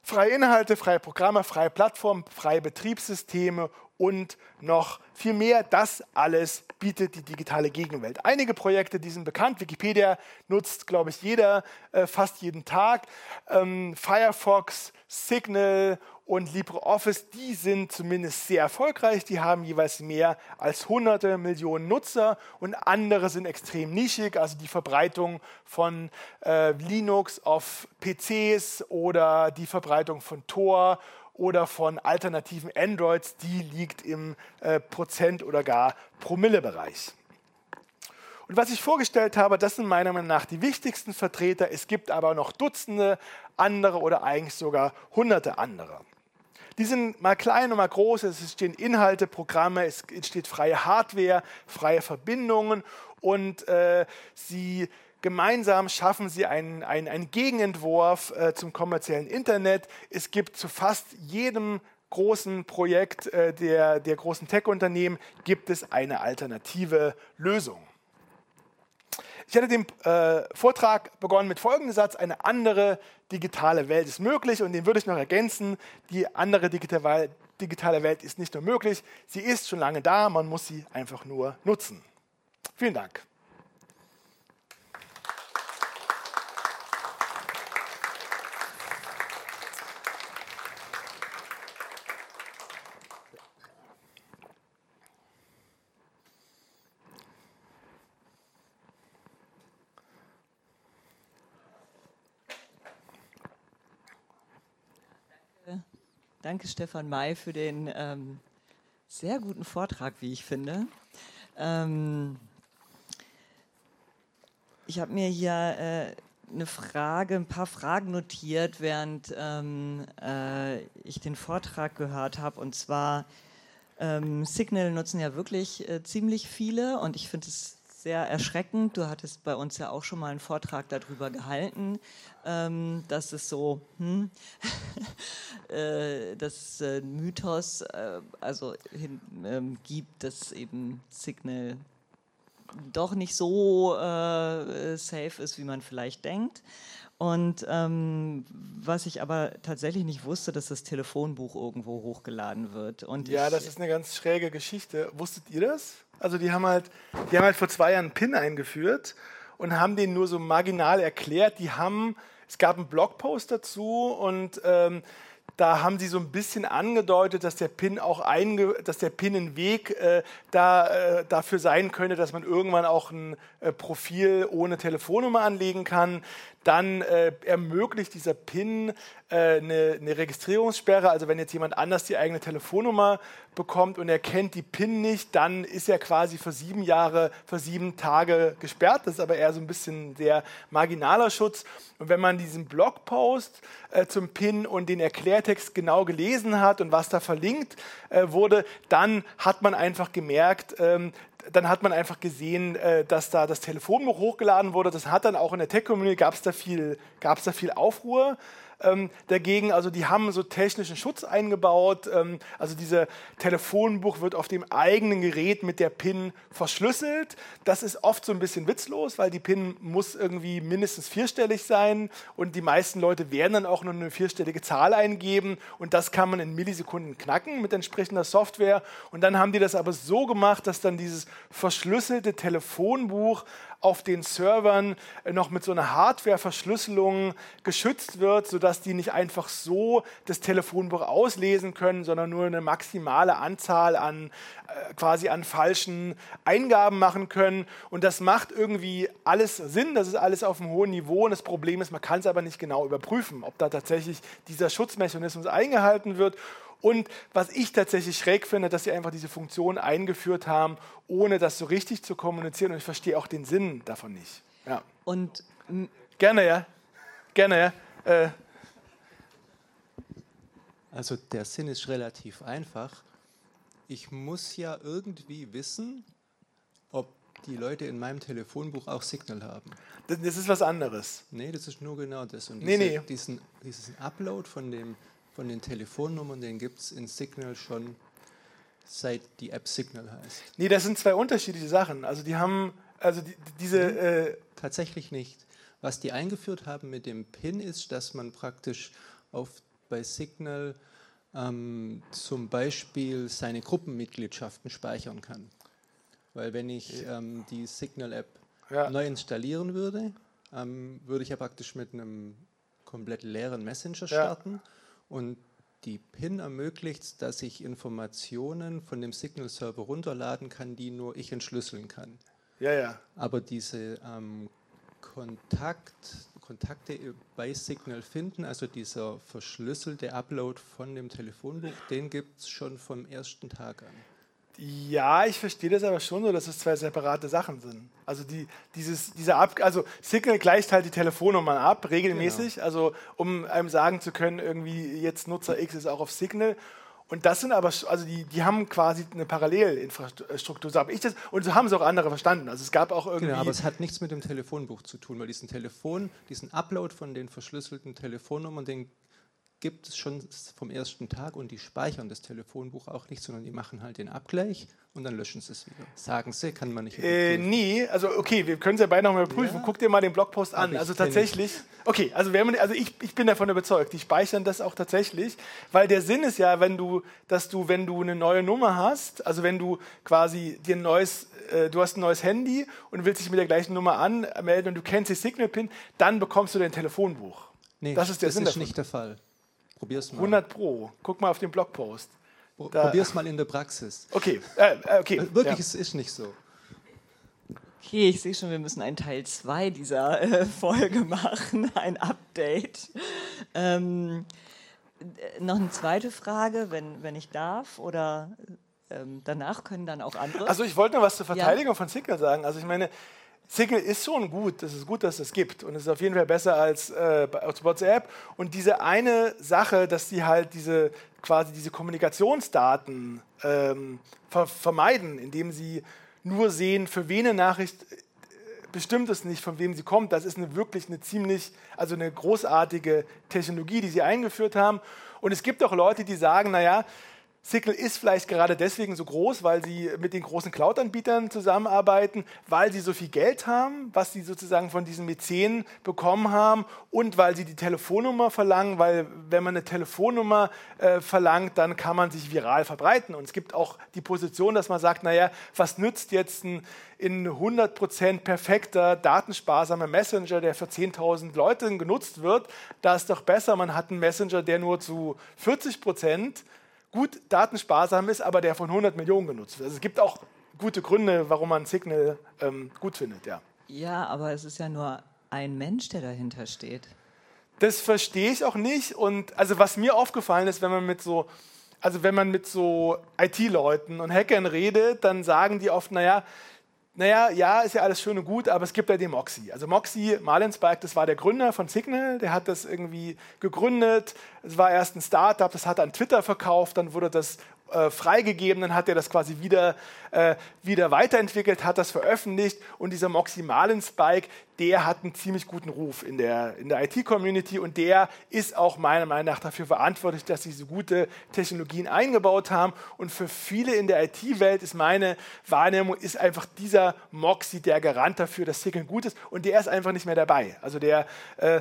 freie Inhalte, freie Programme, freie Plattformen, freie Betriebssysteme und noch viel mehr. Das alles bietet die digitale Gegenwelt. Einige Projekte, die sind bekannt. Wikipedia nutzt, glaube ich, jeder äh, fast jeden Tag. Ähm, Firefox, Signal und LibreOffice, die sind zumindest sehr erfolgreich. Die haben jeweils mehr als hunderte Millionen Nutzer und andere sind extrem nischig. Also die Verbreitung von äh, Linux auf PCs oder die Verbreitung von Tor oder von alternativen Androids, die liegt im äh, Prozent- oder gar Promille-Bereich. Und was ich vorgestellt habe, das sind meiner Meinung nach die wichtigsten Vertreter. Es gibt aber noch Dutzende andere oder eigentlich sogar hunderte andere. Die sind mal klein und mal groß, es entstehen Inhalte, Programme, es entsteht freie Hardware, freie Verbindungen und äh, sie Gemeinsam schaffen sie einen, einen, einen Gegenentwurf äh, zum kommerziellen Internet. Es gibt zu fast jedem großen Projekt äh, der, der großen Tech-Unternehmen gibt es eine alternative Lösung. Ich hatte den äh, Vortrag begonnen mit folgendem Satz, eine andere digitale Welt ist möglich und den würde ich noch ergänzen, die andere digitale, digitale Welt ist nicht nur möglich, sie ist schon lange da, man muss sie einfach nur nutzen. Vielen Dank. Danke, Stefan May, für den ähm, sehr guten Vortrag, wie ich finde. Ähm, ich habe mir hier äh, eine Frage, ein paar Fragen notiert, während ähm, äh, ich den Vortrag gehört habe. Und zwar, ähm, Signal nutzen ja wirklich äh, ziemlich viele und ich finde es sehr erschreckend. Du hattest bei uns ja auch schon mal einen Vortrag darüber gehalten, ähm, dass es so, hm, *laughs* äh, dass äh, Mythos äh, also hin, ähm, gibt, dass eben Signal doch nicht so äh, safe ist, wie man vielleicht denkt. Und ähm, was ich aber tatsächlich nicht wusste, dass das Telefonbuch irgendwo hochgeladen wird. Und ja, das ist eine ganz schräge Geschichte. Wusstet ihr das? Also die haben halt, die haben halt vor zwei Jahren einen PIN eingeführt und haben den nur so marginal erklärt. Die haben, es gab einen Blogpost dazu und ähm, da haben sie so ein bisschen angedeutet, dass der PIN auch einge dass der PIN ein Weg äh, da, äh, dafür sein könnte, dass man irgendwann auch ein äh, Profil ohne Telefonnummer anlegen kann. Dann äh, ermöglicht dieser PIN äh, eine, eine, Registrierungssperre. Also wenn jetzt jemand anders die eigene Telefonnummer bekommt und er kennt die PIN nicht, dann ist er quasi für sieben Jahre, für sieben Tage gesperrt. Das ist aber eher so ein bisschen sehr marginaler Schutz. Und wenn man diesen Blogpost äh, zum PIN und den Erklärtext genau gelesen hat und was da verlinkt äh, wurde, dann hat man einfach gemerkt, ähm, dann hat man einfach gesehen, äh, dass da das Telefonbuch hochgeladen wurde. Das hat dann auch in der Tech-Community, gab es da, viel, da viel Aufruhr ähm, dagegen. Also die haben so technischen Schutz eingebaut. Ähm, also dieser Telefonbuch wird auf dem eigenen Gerät mit der PIN verschlüsselt. Das ist oft so ein bisschen witzlos, weil die PIN muss irgendwie mindestens vierstellig sein und die meisten Leute werden dann auch nur eine vierstellige Zahl eingeben und das kann man in Millisekunden knacken mit entsprechender Software. Und dann haben die das aber so gemacht, dass dann dieses verschlüsselte Telefonbuch auf den Servern noch mit so einer Hardware-Verschlüsselung geschützt wird, sodass die nicht einfach so das Telefonbuch auslesen können, sondern nur eine maximale Anzahl an äh, quasi an falschen Eingaben machen können. Und das macht irgendwie alles Sinn, das ist alles auf einem hohen Niveau. Und das Problem ist, man kann es aber nicht genau überprüfen, ob da tatsächlich dieser Schutzmechanismus eingehalten wird. Und was ich tatsächlich schräg finde, dass sie einfach diese Funktion eingeführt haben, ohne das so richtig zu kommunizieren. Und ich verstehe auch den Sinn davon nicht. Ja. Und gerne, ja. Gerne, ja. Äh. Also der Sinn ist relativ einfach. Ich muss ja irgendwie wissen, ob die Leute in meinem Telefonbuch auch Signal haben. Das, das ist was anderes. Nee, das ist nur genau das. Und diese, nee, nee. Diesen, diesen Upload von dem von den Telefonnummern, den gibt es in Signal schon seit die App Signal heißt. Nee, das sind zwei unterschiedliche Sachen. Also die haben, also die, diese... Mhm. Äh Tatsächlich nicht. Was die eingeführt haben mit dem PIN ist, dass man praktisch auf, bei Signal ähm, zum Beispiel seine Gruppenmitgliedschaften speichern kann. Weil wenn ich ähm, die Signal-App ja. neu installieren würde, ähm, würde ich ja praktisch mit einem komplett leeren Messenger starten. Ja und die PIN ermöglicht, dass ich Informationen von dem Signal-Server runterladen kann, die nur ich entschlüsseln kann. Ja, ja. Aber diese ähm, Kontakt, Kontakte bei Signal finden, also dieser verschlüsselte Upload von dem Telefonbuch, den gibt es schon vom ersten Tag an. Ja, ich verstehe das aber schon so, dass es zwei separate Sachen sind. Also die, dieses, dieser Ab also Signal gleicht halt die Telefonnummern ab, regelmäßig, genau. also um einem sagen zu können, irgendwie jetzt Nutzer X ist auch auf Signal. Und das sind aber, also die, die haben quasi eine Parallelinfrastruktur, so habe ich das, und so haben es auch andere verstanden. Also es gab auch irgendwie. Genau, aber es hat nichts mit dem Telefonbuch zu tun, weil diesen Telefon, diesen Upload von den verschlüsselten Telefonnummern, den gibt es schon vom ersten Tag und die speichern das Telefonbuch auch nicht, sondern die machen halt den Abgleich und dann löschen sie es wieder. Sagen sie, kann man nicht. Äh, nie, also okay, wir können es ja beide nochmal prüfen. Ja. Guck dir mal den Blogpost an. Also tatsächlich, okay, also, man, also ich, ich bin davon überzeugt, die speichern das auch tatsächlich, weil der Sinn ist ja, wenn du, dass du, wenn du eine neue Nummer hast, also wenn du quasi dir ein neues äh, du hast ein neues Handy und willst dich mit der gleichen Nummer anmelden und du kennst die Signal-Pin, dann bekommst du dein Telefonbuch. Nee, das ist der das Sinn ist davon. nicht der Fall. Probier's mal. 100 Pro. Guck mal auf den Blogpost. Da. Probier's mal in der Praxis. Okay, äh, okay. Äh, wirklich, ja. es ist nicht so. Okay, ich sehe schon, wir müssen einen Teil 2 dieser äh, Folge machen, *laughs* ein Update. Ähm, äh, noch eine zweite Frage, wenn, wenn ich darf, oder ähm, danach können dann auch andere. Also ich wollte noch was zur Verteidigung ja. von Signal sagen. Also ich meine, Signal ist schon gut, es ist gut, dass es gibt und es ist auf jeden Fall besser als, äh, WhatsApp. Und diese eine Sache, dass sie halt diese quasi diese Kommunikationsdaten ähm, ver vermeiden, indem sie nur sehen, für wen eine Nachricht äh, bestimmt es nicht, von wem sie kommt. Das ist eine, wirklich eine ziemlich, also eine großartige Technologie, die sie eingeführt haben. Und es gibt auch Leute, die sagen, naja, Signal ist vielleicht gerade deswegen so groß, weil sie mit den großen Cloud-Anbietern zusammenarbeiten, weil sie so viel Geld haben, was sie sozusagen von diesen Mäzenen bekommen haben und weil sie die Telefonnummer verlangen, weil wenn man eine Telefonnummer äh, verlangt, dann kann man sich viral verbreiten. Und es gibt auch die Position, dass man sagt, naja, was nützt jetzt ein in 100% perfekter, datensparsamer Messenger, der für 10.000 Leute genutzt wird, da ist doch besser, man hat einen Messenger, der nur zu 40% gut datensparsam ist, aber der von 100 Millionen genutzt wird. Also es gibt auch gute Gründe, warum man Signal ähm, gut findet, ja. Ja, aber es ist ja nur ein Mensch, der dahinter steht. Das verstehe ich auch nicht. Und also was mir aufgefallen ist, wenn man mit so, also wenn man mit so IT-Leuten und Hackern redet, dann sagen die oft, naja, naja, ja, ist ja alles schön und gut, aber es gibt ja den Moxie. Also Moxie Marlinsberg, das war der Gründer von Signal, der hat das irgendwie gegründet. Es war erst ein Startup, das hat an Twitter verkauft, dann wurde das äh, freigegeben, dann hat er das quasi wieder, äh, wieder weiterentwickelt, hat das veröffentlicht und dieser Moximalen Spike, der hat einen ziemlich guten Ruf in der, in der IT-Community und der ist auch meiner Meinung nach dafür verantwortlich, dass sie so gute Technologien eingebaut haben und für viele in der IT-Welt ist meine Wahrnehmung, ist einfach dieser Moxie der Garant dafür, dass Signal gut ist und der ist einfach nicht mehr dabei. Also der äh,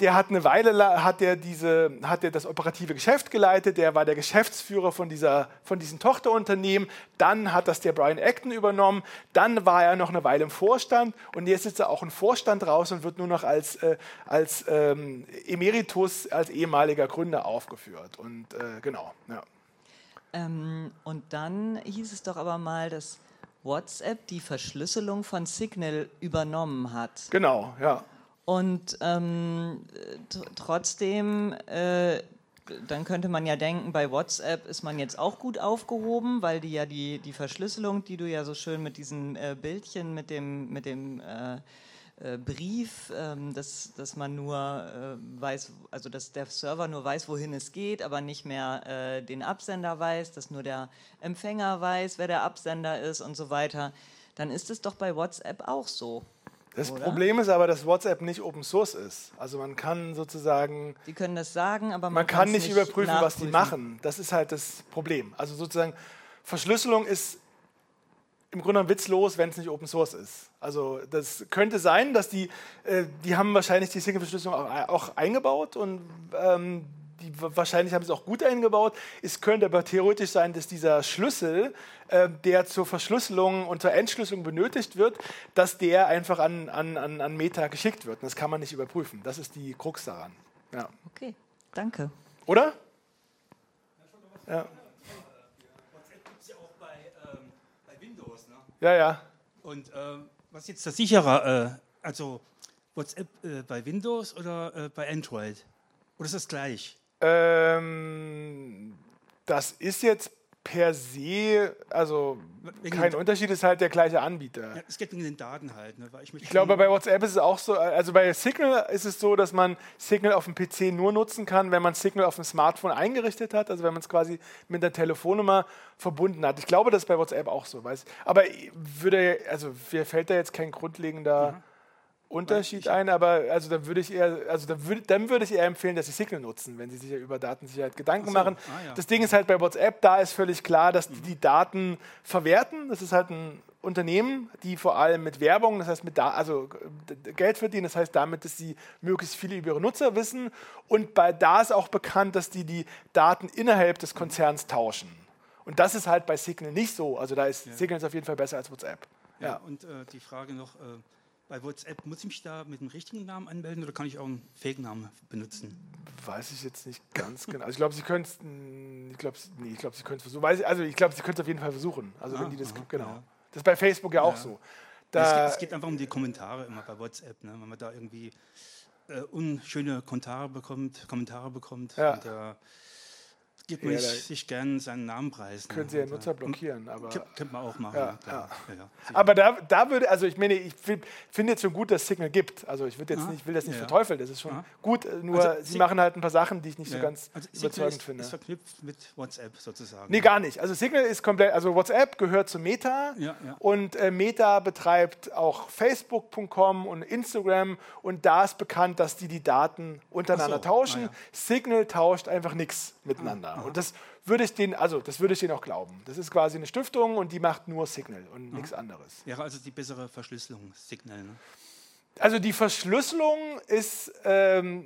der hat eine Weile hat der diese, hat der das operative Geschäft geleitet, der war der Geschäftsführer von, dieser, von diesen Tochterunternehmen, dann hat das der Brian Acton übernommen, dann war er noch eine Weile im Vorstand und jetzt ist er auch im Vorstand raus und wird nur noch als, äh, als ähm, Emeritus, als ehemaliger Gründer aufgeführt. Und äh, genau, ja. Ähm, und dann hieß es doch aber mal, dass WhatsApp die Verschlüsselung von Signal übernommen hat. Genau, ja. Und ähm, trotzdem, äh, dann könnte man ja denken, bei WhatsApp ist man jetzt auch gut aufgehoben, weil die ja die, die Verschlüsselung, die du ja so schön mit diesen äh, Bildchen, mit dem, mit dem äh, äh Brief, ähm, dass, dass man nur äh, weiß, also dass der Server nur weiß, wohin es geht, aber nicht mehr äh, den Absender weiß, dass nur der Empfänger weiß, wer der Absender ist und so weiter, dann ist es doch bei WhatsApp auch so. Das Oder? Problem ist aber, dass WhatsApp nicht Open Source ist. Also man kann sozusagen. Die können das sagen, aber man, man kann nicht überprüfen, was die machen. Das ist halt das Problem. Also sozusagen Verschlüsselung ist im Grunde genommen witzlos, wenn es nicht Open Source ist. Also das könnte sein, dass die, äh, die haben wahrscheinlich die Signal-Verschlüsselung auch, auch, eingebaut und ähm, die, wahrscheinlich haben sie es auch gut eingebaut. Es könnte aber theoretisch sein, dass dieser Schlüssel, äh, der zur Verschlüsselung und zur Entschlüsselung benötigt wird, dass der einfach an, an, an Meta geschickt wird. Und das kann man nicht überprüfen. Das ist die Krux daran. Ja. Okay, danke. Oder? Ja. WhatsApp gibt es ja auch bei, ähm, bei Windows. Ne? Ja, ja. Und äh, was ist jetzt der sichere? Äh, also WhatsApp äh, bei Windows oder äh, bei Android? Oder ist das gleich? Ähm, das ist jetzt per se, also wegen kein Unterschied, ist halt der gleiche Anbieter. Ja, es geht wegen den Daten halt. Ne? ich, ich glaube, bei WhatsApp ist es auch so, also bei Signal ist es so, dass man Signal auf dem PC nur nutzen kann, wenn man Signal auf dem Smartphone eingerichtet hat, also wenn man es quasi mit der Telefonnummer verbunden hat. Ich glaube, das ist bei WhatsApp auch so. Weiß. Aber würde, also mir fällt da jetzt kein grundlegender... Mhm Unterschied ein, aber also dann würde ich eher, also dann würde, dann würde ich eher empfehlen, dass sie Signal nutzen, wenn sie sich ja über Datensicherheit Gedanken so. machen. Ah, ja. Das Ding ist halt bei WhatsApp, da ist völlig klar, dass die, die Daten verwerten. Das ist halt ein Unternehmen, die vor allem mit Werbung, das heißt mit da, also Geld verdienen, das heißt damit, dass sie möglichst viel über ihre Nutzer wissen. Und bei da ist auch bekannt, dass die die Daten innerhalb des Konzerns tauschen. Und das ist halt bei Signal nicht so. Also da ist ja. Signal ist auf jeden Fall besser als WhatsApp. Ja, ja. und äh, die Frage noch. Äh bei WhatsApp muss ich mich da mit dem richtigen Namen anmelden oder kann ich auch einen Fake-Namen benutzen? Weiß ich jetzt nicht ganz genau. Also ich glaube, Sie können es, ich glaube, nee, ich glaube, Sie können es versuchen. Also ich glaube, Sie können es auf jeden Fall versuchen. Also ah, wenn die das, aha, genau. Ja. Das ist bei Facebook ja auch ja. so. Da es, geht, es, geht, einfach um die Kommentare immer bei WhatsApp, ne? wenn man da irgendwie äh, unschöne Kommentare bekommt, Kommentare bekommt. Ja. Und, äh, gibt ja, sich gerne seinen Namen preisen. Können Sie ja Nutzer blockieren. Aber könnte man auch machen. Ja, ja. aber da, da würde, also ich meine, ich finde jetzt schon gut, dass es Signal gibt. Also ich, jetzt ah, nicht, will das nicht verteufeln, das ist schon ah. gut. Nur also Sie machen halt ein paar Sachen, die ich nicht so ganz also überzeugend ist, finde. ist verknüpft mit WhatsApp sozusagen. Nee, gar nicht. Also Signal ist komplett, also WhatsApp gehört zu Meta und äh, Meta betreibt auch Facebook.com und Instagram und da ist bekannt, dass die die Daten untereinander so. tauschen. Ah, Signal tauscht einfach nichts miteinander. Aha. Und das würde ich den, also das würde ich denen auch glauben. Das ist quasi eine Stiftung und die macht nur Signal und mhm. nichts anderes. Wäre also die bessere Verschlüsselung Signal. Ne? Also die Verschlüsselung ist ähm,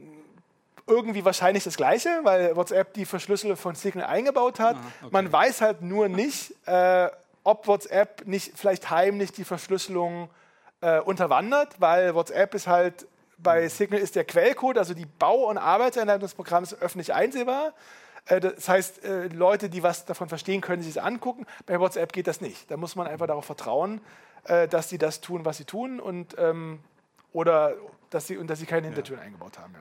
irgendwie wahrscheinlich das Gleiche, weil WhatsApp die Verschlüsselung von Signal eingebaut hat. Ah, okay. Man weiß halt nur nicht, äh, ob WhatsApp nicht vielleicht heimlich die Verschlüsselung äh, unterwandert, weil WhatsApp ist halt bei. Signal ist der Quellcode, also die Bau- und Arbeitseinleitung des Programms öffentlich einsehbar. Äh, das heißt, äh, Leute, die was davon verstehen, können sich das angucken. Bei WhatsApp geht das nicht. Da muss man einfach darauf vertrauen, äh, dass sie das tun, was sie tun und ähm, oder dass sie und dass sie keine Hintertüren ja. eingebaut haben.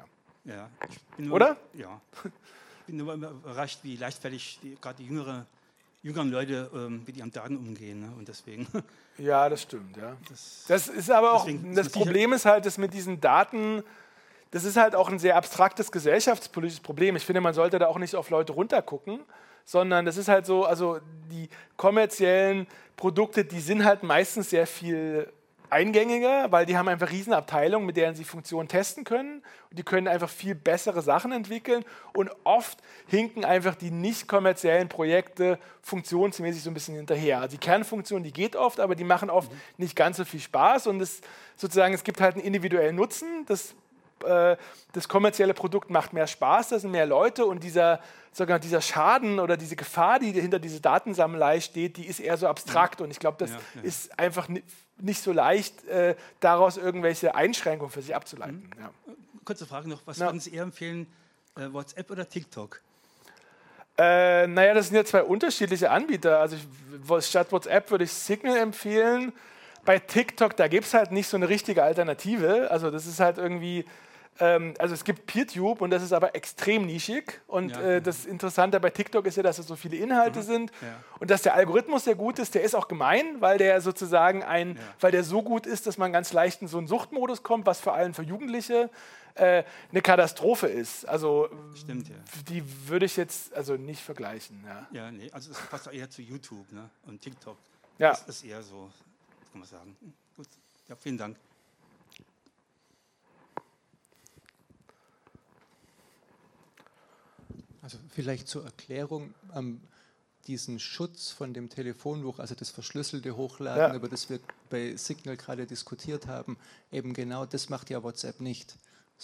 Ja. ja nur, oder? Ja. Ich bin nur überrascht, wie leichtfertig gerade die jüngere jüngeren Leute ähm, mit ihren Daten umgehen. Ne? Und deswegen. *laughs* Ja, das stimmt. Ja. Das, das ist aber auch. Das Problem ist halt, dass mit diesen Daten. Das ist halt auch ein sehr abstraktes gesellschaftspolitisches Problem. Ich finde, man sollte da auch nicht auf Leute runtergucken, sondern das ist halt so, also die kommerziellen Produkte, die sind halt meistens sehr viel eingängiger, weil die haben einfach riesen Abteilungen, mit denen sie Funktionen testen können. Und die können einfach viel bessere Sachen entwickeln. Und oft hinken einfach die nicht kommerziellen Projekte funktionsmäßig so ein bisschen hinterher. Also die Kernfunktion, die geht oft, aber die machen oft mhm. nicht ganz so viel Spaß. Und es, sozusagen, es gibt halt einen individuellen Nutzen. Das, äh, das kommerzielle Produkt macht mehr Spaß, da sind mehr Leute. Und dieser, sogar dieser Schaden oder diese Gefahr, die hinter dieser Datensammelei steht, die ist eher so abstrakt. Mhm. Und ich glaube, das ja, ja. ist einfach nicht so leicht, äh, daraus irgendwelche Einschränkungen für sich abzuleiten. Mhm. Ja. Kurze Frage noch, was ja. würden Sie eher empfehlen, äh, WhatsApp oder TikTok? Äh, naja, das sind ja zwei unterschiedliche Anbieter. Also ich, statt WhatsApp würde ich Signal empfehlen. Bei TikTok, da gibt es halt nicht so eine richtige Alternative. Also das ist halt irgendwie, ähm, also es gibt PeerTube und das ist aber extrem nischig. Und ja. äh, das Interessante bei TikTok ist ja, dass es so viele Inhalte mhm. sind ja. und dass der Algorithmus sehr gut ist. Der ist auch gemein, weil der sozusagen ein, ja. weil der so gut ist, dass man ganz leicht in so einen Suchtmodus kommt, was vor allem für Jugendliche äh, eine Katastrophe ist. Also Stimmt, die würde ich jetzt also nicht vergleichen. Ja, ja nee, also es passt eher zu YouTube ne? und TikTok. Ja. Das ist eher so, kann man sagen. Gut, ja, vielen Dank. Also vielleicht zur Erklärung, ähm, diesen Schutz von dem Telefonbuch, also das verschlüsselte Hochladen, ja. über das wir bei Signal gerade diskutiert haben, eben genau das macht ja WhatsApp nicht.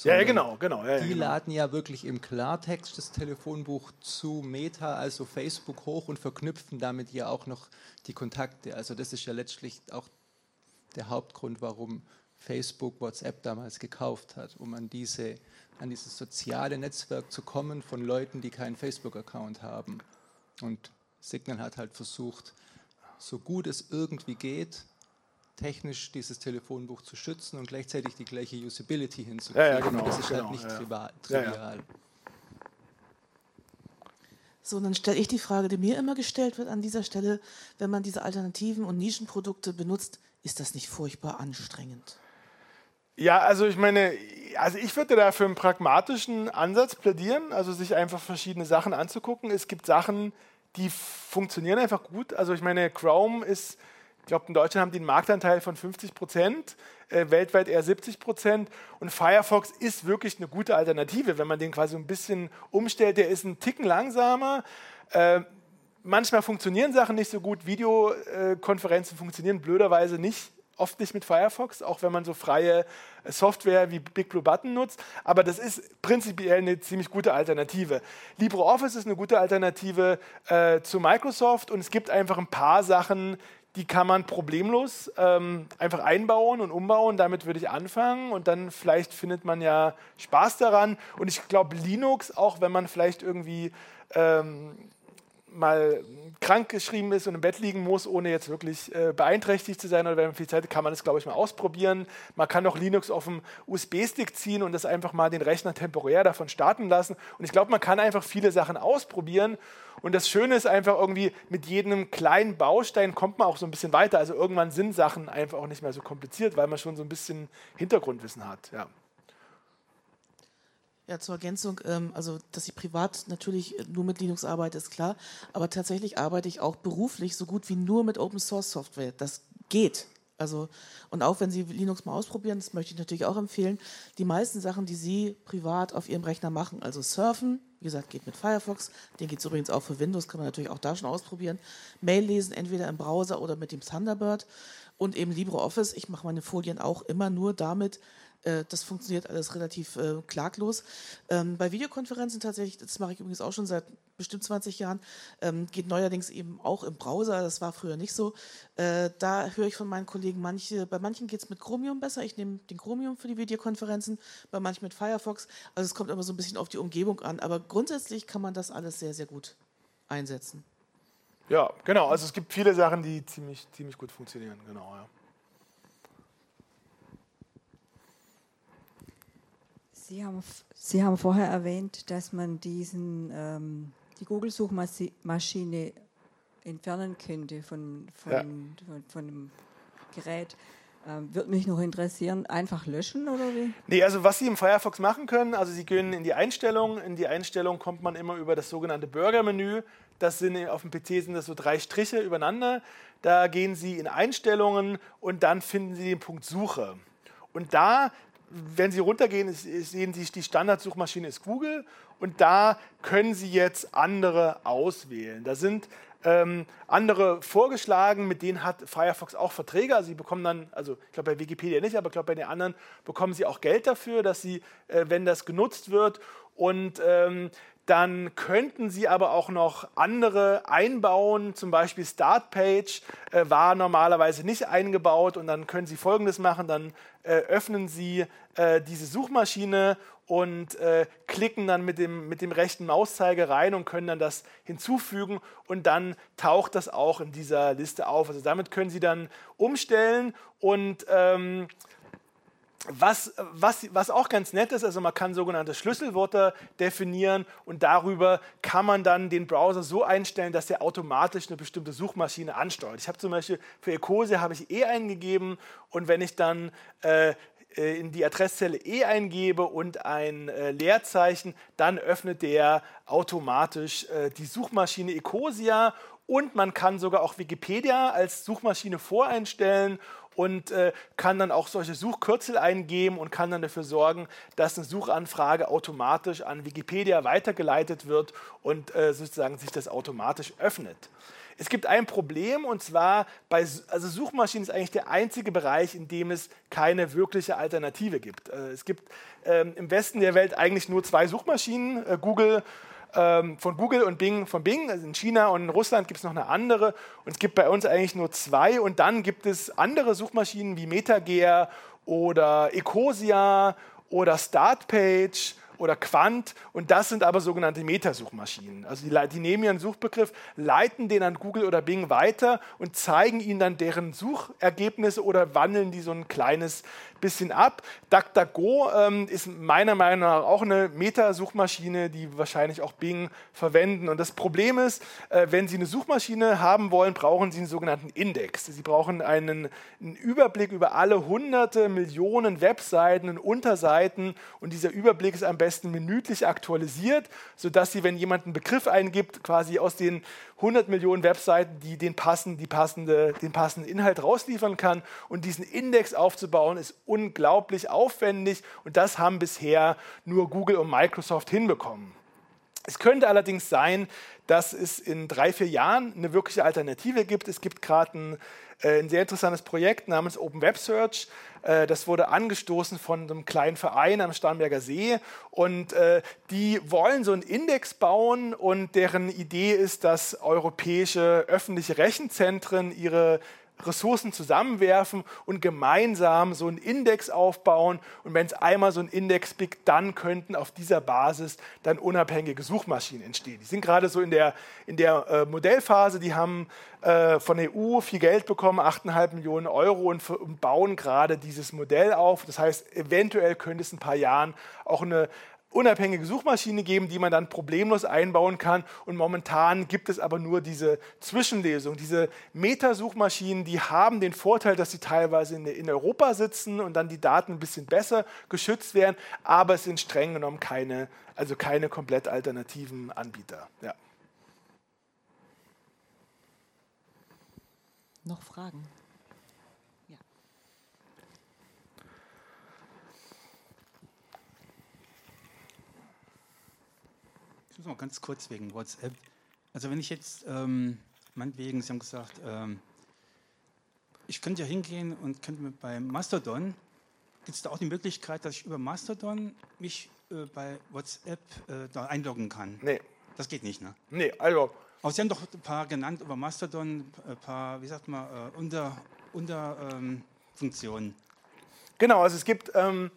Ja, ja, genau, genau. Ja, die genau. laden ja wirklich im Klartext das Telefonbuch zu Meta, also Facebook hoch und verknüpfen damit ja auch noch die Kontakte. Also das ist ja letztlich auch der Hauptgrund, warum Facebook WhatsApp damals gekauft hat, um an diese an dieses soziale Netzwerk zu kommen von Leuten, die keinen Facebook-Account haben. Und Signal hat halt versucht, so gut es irgendwie geht, technisch dieses Telefonbuch zu schützen und gleichzeitig die gleiche Usability hinzukriegen. Ja, ja, genau, das ist halt genau, halt nicht ja. trivial. trivial. Ja, so, dann stelle ich die Frage, die mir immer gestellt wird an dieser Stelle, wenn man diese Alternativen und Nischenprodukte benutzt, ist das nicht furchtbar anstrengend? Ja, also ich meine, also ich würde da für einen pragmatischen Ansatz plädieren, also sich einfach verschiedene Sachen anzugucken. Es gibt Sachen, die funktionieren einfach gut. Also ich meine, Chrome ist, ich glaube, in Deutschland haben die einen Marktanteil von 50 Prozent, äh, weltweit eher 70 Prozent. Und Firefox ist wirklich eine gute Alternative, wenn man den quasi ein bisschen umstellt. Der ist ein Ticken langsamer. Äh, manchmal funktionieren Sachen nicht so gut. Videokonferenzen funktionieren blöderweise nicht oft nicht mit Firefox, auch wenn man so freie Software wie Big Blue Button nutzt. Aber das ist prinzipiell eine ziemlich gute Alternative. LibreOffice ist eine gute Alternative äh, zu Microsoft und es gibt einfach ein paar Sachen, die kann man problemlos ähm, einfach einbauen und umbauen. Damit würde ich anfangen und dann vielleicht findet man ja Spaß daran. Und ich glaube, Linux, auch wenn man vielleicht irgendwie ähm, mal krank geschrieben ist und im Bett liegen muss, ohne jetzt wirklich äh, beeinträchtigt zu sein oder wenn man viel Zeit hat, kann man das, glaube ich, mal ausprobieren. Man kann auch Linux auf dem USB-Stick ziehen und das einfach mal den Rechner temporär davon starten lassen. Und ich glaube, man kann einfach viele Sachen ausprobieren. Und das Schöne ist einfach irgendwie, mit jedem kleinen Baustein kommt man auch so ein bisschen weiter. Also irgendwann sind Sachen einfach auch nicht mehr so kompliziert, weil man schon so ein bisschen Hintergrundwissen hat. Ja. Ja, zur Ergänzung, ähm, also dass ich privat natürlich nur mit Linux arbeite, ist klar, aber tatsächlich arbeite ich auch beruflich so gut wie nur mit Open Source Software. Das geht. Also, und auch wenn Sie Linux mal ausprobieren, das möchte ich natürlich auch empfehlen, die meisten Sachen, die Sie privat auf Ihrem Rechner machen, also surfen, wie gesagt, geht mit Firefox, den geht es übrigens auch für Windows, kann man natürlich auch da schon ausprobieren. Mail lesen, entweder im Browser oder mit dem Thunderbird und eben LibreOffice. Ich mache meine Folien auch immer nur damit, äh, das funktioniert alles relativ äh, klaglos. Ähm, bei Videokonferenzen tatsächlich, das mache ich übrigens auch schon seit bestimmt 20 Jahren, ähm, geht neuerdings eben auch im Browser. Das war früher nicht so. Äh, da höre ich von meinen Kollegen manche, bei manchen geht es mit Chromium besser. Ich nehme den Chromium für die Videokonferenzen, bei manchen mit Firefox. Also es kommt immer so ein bisschen auf die Umgebung an. Aber grundsätzlich kann man das alles sehr, sehr gut einsetzen. Ja, genau. Also es gibt viele Sachen, die ziemlich, ziemlich gut funktionieren. Genau, ja. Sie haben, Sie haben vorher erwähnt, dass man diesen, ähm, die Google-Suchmaschine entfernen könnte von, von, ja. von, von dem Gerät. Ähm, Würde mich noch interessieren, einfach löschen oder wie? Nee, also was Sie im Firefox machen können, also Sie gehen in die Einstellung. In die Einstellung kommt man immer über das sogenannte Burger-Menü. Das sind auf dem PC sind das so drei Striche übereinander. Da gehen Sie in Einstellungen und dann finden Sie den Punkt Suche. Und da wenn Sie runtergehen, sehen Sie, die Standardsuchmaschine ist Google und da können Sie jetzt andere auswählen. Da sind ähm, andere vorgeschlagen, mit denen hat Firefox auch Verträge. Also Sie bekommen dann, also ich glaube bei Wikipedia nicht, aber ich glaube bei den anderen bekommen Sie auch Geld dafür, dass Sie, äh, wenn das genutzt wird und ähm, dann könnten Sie aber auch noch andere einbauen, zum Beispiel Startpage äh, war normalerweise nicht eingebaut. Und dann können Sie folgendes machen, dann äh, öffnen Sie äh, diese Suchmaschine und äh, klicken dann mit dem, mit dem rechten Mauszeiger rein und können dann das hinzufügen. Und dann taucht das auch in dieser Liste auf. Also damit können Sie dann umstellen. Und ähm, was, was, was auch ganz nett ist, also man kann sogenannte Schlüsselwörter definieren und darüber kann man dann den Browser so einstellen, dass er automatisch eine bestimmte Suchmaschine ansteuert. Ich habe zum Beispiel für Ecosia habe ich E eingegeben und wenn ich dann äh, äh, in die Adresszelle E eingebe und ein äh, Leerzeichen, dann öffnet der automatisch äh, die Suchmaschine Ecosia und man kann sogar auch Wikipedia als Suchmaschine voreinstellen und äh, kann dann auch solche Suchkürzel eingeben und kann dann dafür sorgen, dass eine Suchanfrage automatisch an Wikipedia weitergeleitet wird und äh, sozusagen sich das automatisch öffnet. Es gibt ein Problem und zwar bei also Suchmaschinen ist eigentlich der einzige Bereich, in dem es keine wirkliche Alternative gibt. Äh, es gibt ähm, im Westen der Welt eigentlich nur zwei Suchmaschinen, äh, Google ähm, von Google und Bing von Bing. Also in China und in Russland gibt es noch eine andere. Und es gibt bei uns eigentlich nur zwei. Und dann gibt es andere Suchmaschinen wie MetaGear oder Ecosia oder Startpage oder Quant und das sind aber sogenannte Metasuchmaschinen. Also die, die, nehmen ihren Suchbegriff, leiten den an Google oder Bing weiter und zeigen ihnen dann deren Suchergebnisse oder wandeln die so ein kleines bisschen ab. DuckDuckGo ähm, ist meiner Meinung nach auch eine Metasuchmaschine, die wahrscheinlich auch Bing verwenden. Und das Problem ist, äh, wenn Sie eine Suchmaschine haben wollen, brauchen Sie einen sogenannten Index. Sie brauchen einen, einen Überblick über alle hunderte Millionen Webseiten und Unterseiten und dieser Überblick ist am besten minütlich aktualisiert, sodass Sie, wenn jemand einen Begriff eingibt, quasi aus den 100 Millionen Webseiten, die den, passen, die passende, den passenden Inhalt rausliefern kann. Und diesen Index aufzubauen, ist unglaublich aufwendig und das haben bisher nur Google und Microsoft hinbekommen. Es könnte allerdings sein, dass es in drei, vier Jahren eine wirkliche Alternative gibt. Es gibt gerade ein, äh, ein, sehr interessantes Projekt namens Open Web Search. Äh, das wurde angestoßen von einem kleinen Verein am Starnberger See und äh, die wollen so einen Index bauen und deren Idee ist, dass europäische öffentliche Rechenzentren ihre Ressourcen zusammenwerfen und gemeinsam so einen Index aufbauen. Und wenn es einmal so einen Index gibt, dann könnten auf dieser Basis dann unabhängige Suchmaschinen entstehen. Die sind gerade so in der, in der äh, Modellphase, die haben äh, von der EU viel Geld bekommen, 8,5 Millionen Euro und, und bauen gerade dieses Modell auf. Das heißt, eventuell könnte es in ein paar Jahren auch eine unabhängige Suchmaschine geben, die man dann problemlos einbauen kann. Und momentan gibt es aber nur diese Zwischenlesung. Diese Metasuchmaschinen, die haben den Vorteil, dass sie teilweise in, in, Europa sitzen und dann die Daten ein bisschen besser geschützt werden, aber es sind streng genommen keine, also keine komplett alternativen Anbieter. Ja. Noch Fragen? Muss mal ganz kurz wegen WhatsApp. Also wenn ich jetzt, ähm, meinetwegen, Sie haben gesagt, ähm, ich könnte ja hingehen und könnte mir bei Mastodon, gibt es da auch die Möglichkeit, dass ich über Mastodon mich äh, bei WhatsApp äh, da einloggen kann? Nee, Das geht nicht, ne? nee, also Aber Sie haben doch ein paar genannt über Mastodon, ein paar, wie sagt man, äh, Unter, unter ähm, Funktionen. Genau, also es gibt, ähm,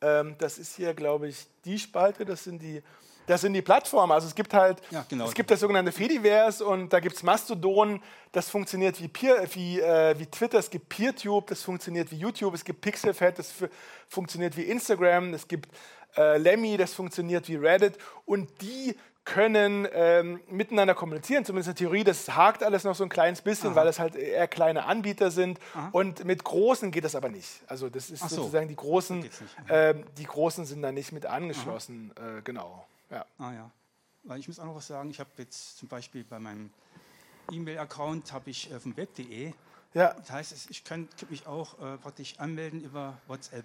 ähm, das ist hier, glaube ich, die Spalte, das sind die, das sind die Plattformen. Also es gibt halt, Ja, genau. es gibt das sogenannte Fediverse und da gibt es Mastodon, das funktioniert wie, Peer, wie, äh, wie Twitter, es gibt PeerTube, das funktioniert wie YouTube, es gibt Pixelfed, das fu- funktioniert wie Instagram, es gibt äh, Lemmy, das funktioniert wie Reddit und die können ähm, miteinander kommunizieren, zumindest in der Theorie. Das hakt alles noch so ein kleines bisschen, weil das halt eher kleine Anbieter sind. Und mit großen geht das aber nicht. Also das ist so. sozusagen die großen, ähm, die großen sind da nicht mit angeschlossen. Äh, genau. Ja. Ah ja. Weil ich muss auch noch was sagen, ich habe jetzt zum Beispiel bei meinem E-Mail-Account habe ich äh, vom web.de, ja. das heißt, ich kann mich auch äh, praktisch anmelden über WhatsApp.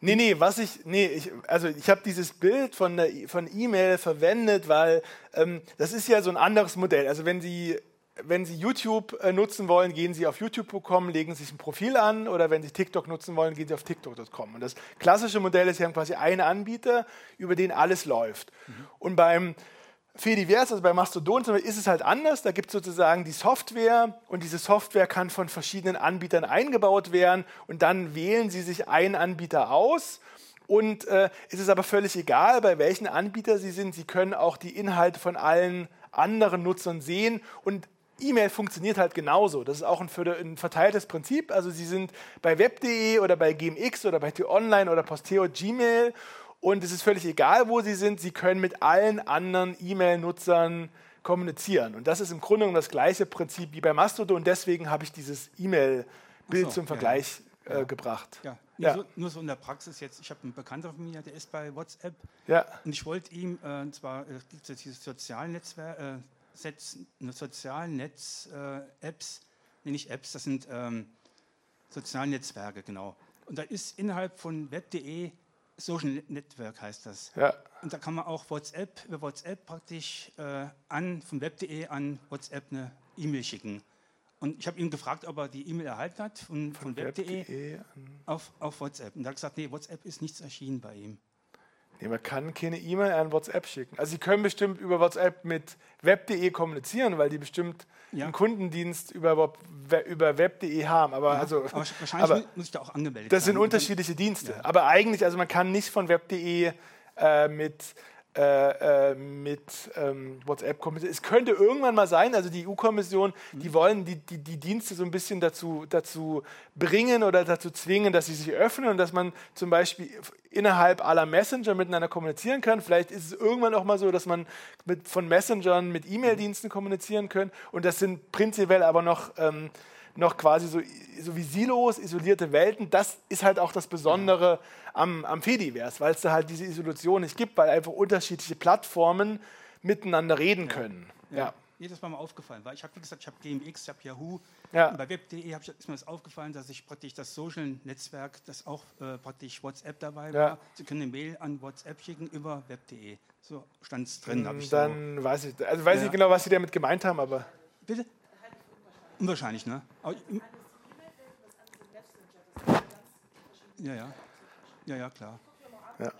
Nee, nee, was ich, nee, ich, also ich habe dieses Bild von der von E-Mail verwendet, weil ähm, das ist ja so ein anderes Modell. Also wenn Sie wenn Sie YouTube äh, nutzen wollen, gehen Sie auf youtube.com, legen sich ein Profil an oder wenn Sie TikTok nutzen wollen, gehen Sie auf tiktok.com. Und das klassische Modell ist, Sie haben quasi einen Anbieter, über den alles läuft. Und beim Fediverse, also bei Mastodon ist es halt anders. Da gibt es sozusagen die Software und diese Software kann von verschiedenen Anbietern eingebaut werden und dann wählen Sie sich einen Anbieter aus. Und äh, es ist aber völlig egal, bei welchen Anbieter Sie sind. Sie können auch die Inhalte von allen anderen Nutzern sehen und E-Mail funktioniert halt genauso. Das ist auch ein, ein verteiltes Prinzip. Also Sie sind bei web.de oder bei GMX oder bei T-Online oder Posteo Gmail und es ist völlig egal, wo Sie sind. Sie können mit allen anderen E-Mail-Nutzern kommunizieren. Und das ist im Grunde genommen das gleiche Prinzip wie bei Mastodon. Deswegen habe ich dieses E-Mail-Bild so, zum ja, Vergleich äh, gebracht. Ja, nur, Ja. So, nur so in der Praxis jetzt. Ich habe einen Bekannter von mir, der ist bei WhatsApp Ja. und ich wollte ihm, äh, und zwar äh, gibt es jetzt diese Sozialnetzwerk, äh, Ne, Sozialnetz-Apps, nee, nicht Apps, das sind ähm, Sozialnetzwerke, genau. Und da ist innerhalb von web.de Social Network heißt das. Ja. Und da kann man auch WhatsApp, über WhatsApp praktisch äh, an, von web.de an WhatsApp eine E-Mail schicken. Und ich habe ihn gefragt, ob er die E-Mail erhalten hat von, von web.de Web.de. auf, auf WhatsApp. Und er hat gesagt, nee, WhatsApp ist nichts erschienen bei ihm. Nee, man kann keine E-Mail an WhatsApp schicken. Also Sie können bestimmt über WhatsApp mit web.de kommunizieren, weil die bestimmt Ja. einen Kundendienst über, über web.de haben. Aber also, Aber wahrscheinlich aber mu- muss ich da auch angemeldet das sind unterschiedliche Dienste. Aber eigentlich, also man kann nicht von web.de äh, mit, äh, äh, mit ähm, WhatsApp kommunizieren. Es könnte irgendwann mal sein, also die EU-Kommission, Mhm. die wollen die, die, die Dienste so ein bisschen dazu, dazu bringen oder dazu zwingen, dass sie sich öffnen und dass man zum Beispiel innerhalb aller Messenger miteinander kommunizieren kann. Vielleicht ist es irgendwann auch mal so, dass man mit, von Messengern mit E-Mail-Diensten kommunizieren kann. Und das sind prinzipiell aber noch ähm, noch quasi so, so wie Silos, isolierte Welten. Das ist halt auch das Besondere am, am Fediverse, weil es da halt diese Isolation nicht gibt, weil einfach unterschiedliche Plattformen miteinander reden können. Ja. Nee, das war mir aufgefallen, weil ich habe, wie gesagt, ich habe GMX, ich habe Yahoo. Ja. Bei web.de ich- ist mir das aufgefallen, dass ich praktisch das Social-Netzwerk, das auch äh, praktisch WhatsApp dabei Ja. war. Sie können eine Mail an WhatsApp schicken über web.de. So stand es drin. hab ich so. Dann weiß ich, also weiß ich Ja. nicht genau, was Sie damit gemeint haben, aber Bitte? Unwahrscheinlich, ne? Ja, ja. Ja, ja, klar. Ja.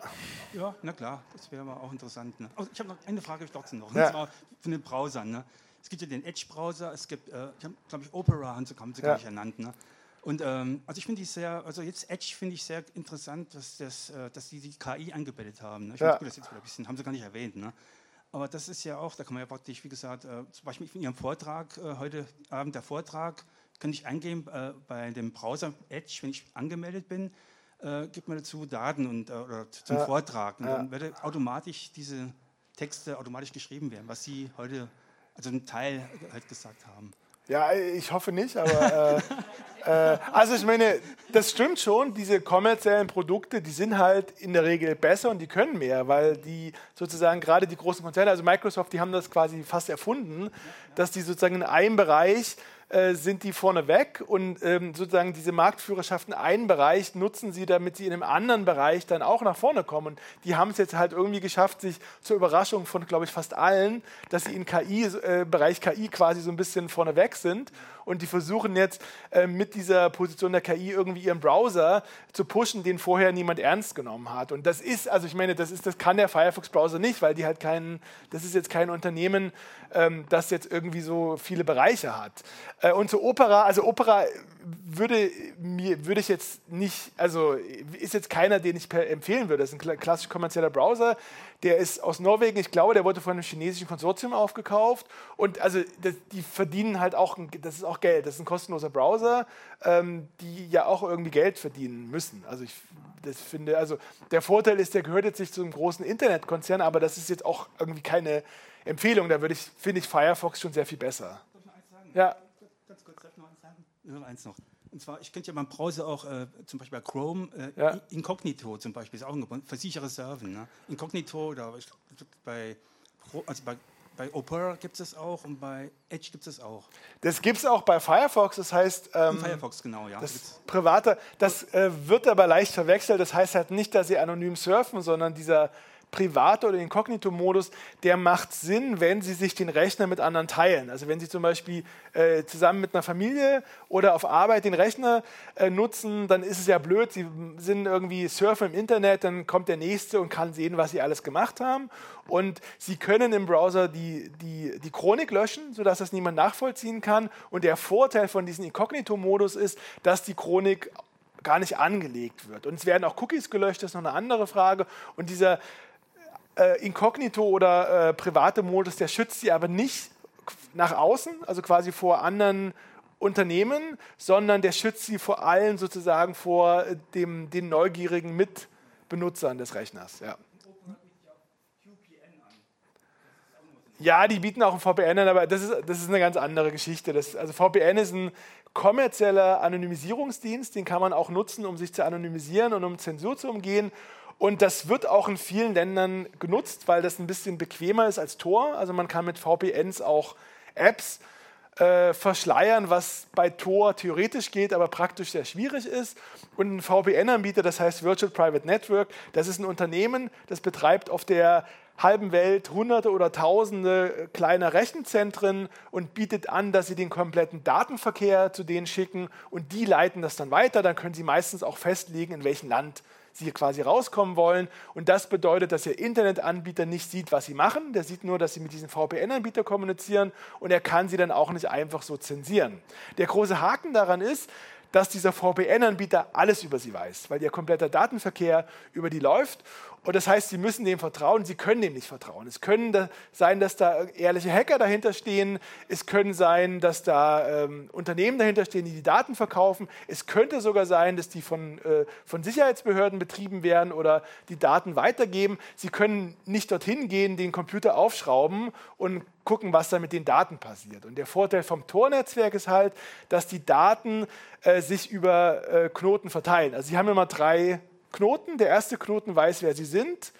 Ja, na klar, das wäre aber auch interessant. Ne? Oh, ich habe noch eine Frage, ich trotzdem noch. Ja. Und zwar von den Browsern. Ne? Es gibt ja den Edge-Browser, es gibt, äh, ich glaube ich, Opera haben sie, haben sie Ja. gar nicht ernannt. Ne? Und ähm, also ich finde die sehr, also jetzt Edge finde ich sehr interessant, dass, das, äh, dass die die KI eingebettet haben. Ne? Ich Ja. finde das jetzt wieder ein bisschen, haben sie gar nicht erwähnt. Ne? Aber das ist ja auch, da kann man ja praktisch, wie gesagt, äh, zum Beispiel in Ihrem Vortrag, äh, heute Abend der Vortrag, kann ich eingeben äh, bei dem Browser Edge, wenn ich angemeldet bin, äh, gibt man dazu Daten und, äh, oder zum. Vortrag. Und dann wird automatisch diese Texte automatisch geschrieben werden, was Sie heute, also ein Teil halt gesagt haben. Ja, ich hoffe nicht, aber *laughs* äh, also ich meine, das stimmt schon, diese kommerziellen Produkte, die sind halt in der Regel besser und die können mehr, weil die sozusagen gerade die großen Konzerne, also Microsoft, die haben das quasi fast erfunden, dass die sozusagen in einem Bereich äh, sind die vorne weg und ähm, sozusagen diese Marktführerschaft in einen Bereich nutzen sie, damit sie in einem anderen Bereich dann auch nach vorne kommen. Und die haben es jetzt halt irgendwie geschafft, sich zur Überraschung von, glaube ich, fast allen, dass sie in KI, äh, Bereich KI quasi so ein bisschen vorne weg sind und die versuchen jetzt äh, mit dieser Position der KI irgendwie ihren Browser zu pushen, den vorher niemand ernst genommen hat. Und das ist, also ich meine, das ist, das kann der Firefox-Browser nicht, weil die halt keinen, das ist jetzt kein Unternehmen, ähm, das jetzt irgendwie so viele Bereiche hat. Äh, und zu Opera, also Opera würde mir würde ich jetzt nicht, also ist jetzt keiner, den ich empfehlen würde. Das ist ein klassisch kommerzieller Browser. Der ist aus Norwegen, ich glaube, der wurde von einem chinesischen Konsortium aufgekauft. Und also das, die verdienen halt auch, das ist auch Geld. Das ist ein kostenloser Browser, ähm, die ja auch irgendwie Geld verdienen müssen. Also ich das finde, also der Vorteil ist, der gehört jetzt nicht zu einem großen Internetkonzern, aber das ist jetzt auch irgendwie keine Empfehlung. Da würde ich, finde ich Firefox schon sehr viel besser. Darf ich noch eins sagen? Ja. Ganz kurz, darf ich noch eins sagen? Nur eins noch. Und zwar, ich könnte ja beim Browser auch äh, zum Beispiel bei Chrome, äh, ja. Incognito zum Beispiel, ist auch ein Gebund, für sichere Server. Ne? Incognito oder bei, also bei bei Opera gibt es auch und bei Edge gibt es auch. Das gibt es auch bei Firefox, das heißt. Ähm, Firefox, genau, ja. Das private, das äh, wird aber leicht verwechselt. Das heißt halt nicht, dass sie anonym surfen, sondern dieser Private oder Inkognito-Modus, der macht Sinn, wenn Sie sich den Rechner mit anderen teilen. Also wenn Sie zum Beispiel äh, zusammen mit einer Familie oder auf Arbeit den Rechner äh, nutzen, dann ist es ja blöd. Sie sind irgendwie surfen im Internet, dann kommt der Nächste und kann sehen, was Sie alles gemacht haben. Und Sie können im Browser die, die, die Chronik löschen, sodass das niemand nachvollziehen kann. Und der Vorteil von diesem Inkognito-Modus ist, dass die Chronik gar nicht angelegt wird. Und es werden auch Cookies gelöscht, das ist noch eine andere Frage. Und dieser äh, Inkognito oder äh, private Modus, der schützt sie aber nicht nach außen, also quasi vor anderen Unternehmen, sondern der schützt sie vor allem sozusagen vor dem, den neugierigen Mitbenutzern des Rechners. Ja. Ja, die bieten auch ein VPN an, aber das ist, das ist eine ganz andere Geschichte. Das, also VPN ist ein kommerzieller Anonymisierungsdienst, den kann man auch nutzen, um sich zu anonymisieren und um Zensur zu umgehen. Und das wird auch in vielen Ländern genutzt, weil das ein bisschen bequemer ist als Tor. Also man kann mit VPNs auch Apps äh, verschleiern, was bei Tor theoretisch geht, aber praktisch sehr schwierig ist. Und ein VPN-Anbieter, das heißt Virtual Private Network, das ist ein Unternehmen, das betreibt auf der halben Welt hunderte oder tausende kleiner Rechenzentren und bietet an, dass sie den kompletten Datenverkehr zu denen schicken und die leiten das dann weiter. Dann können sie meistens auch festlegen, in welchem Land sie quasi rauskommen wollen. Und das bedeutet, dass ihr Internetanbieter nicht sieht, was sie machen. Der sieht nur, dass sie mit diesem VPN-Anbieter kommunizieren und er kann sie dann auch nicht einfach so zensieren. Der große Haken daran ist, dass dieser VPN-Anbieter alles über sie weiß, weil ihr kompletter Datenverkehr über die läuft. Und das heißt, sie müssen dem vertrauen, sie können dem nicht vertrauen. Es können sein, dass da ehrliche Hacker dahinter stehen. Es können sein, dass da ähm, Unternehmen dahinter stehen, die die Daten verkaufen. Es könnte sogar sein, dass die von, äh, von Sicherheitsbehörden betrieben werden oder die Daten weitergeben. Sie können nicht dorthin gehen, den Computer aufschrauben und gucken, was da mit den Daten passiert. Und der Vorteil vom Tor-Netzwerk ist halt, dass die Daten äh, sich über äh, Knoten verteilen. Also sie haben immer drei Knoten. Der erste Knoten weiß, wer sie sind,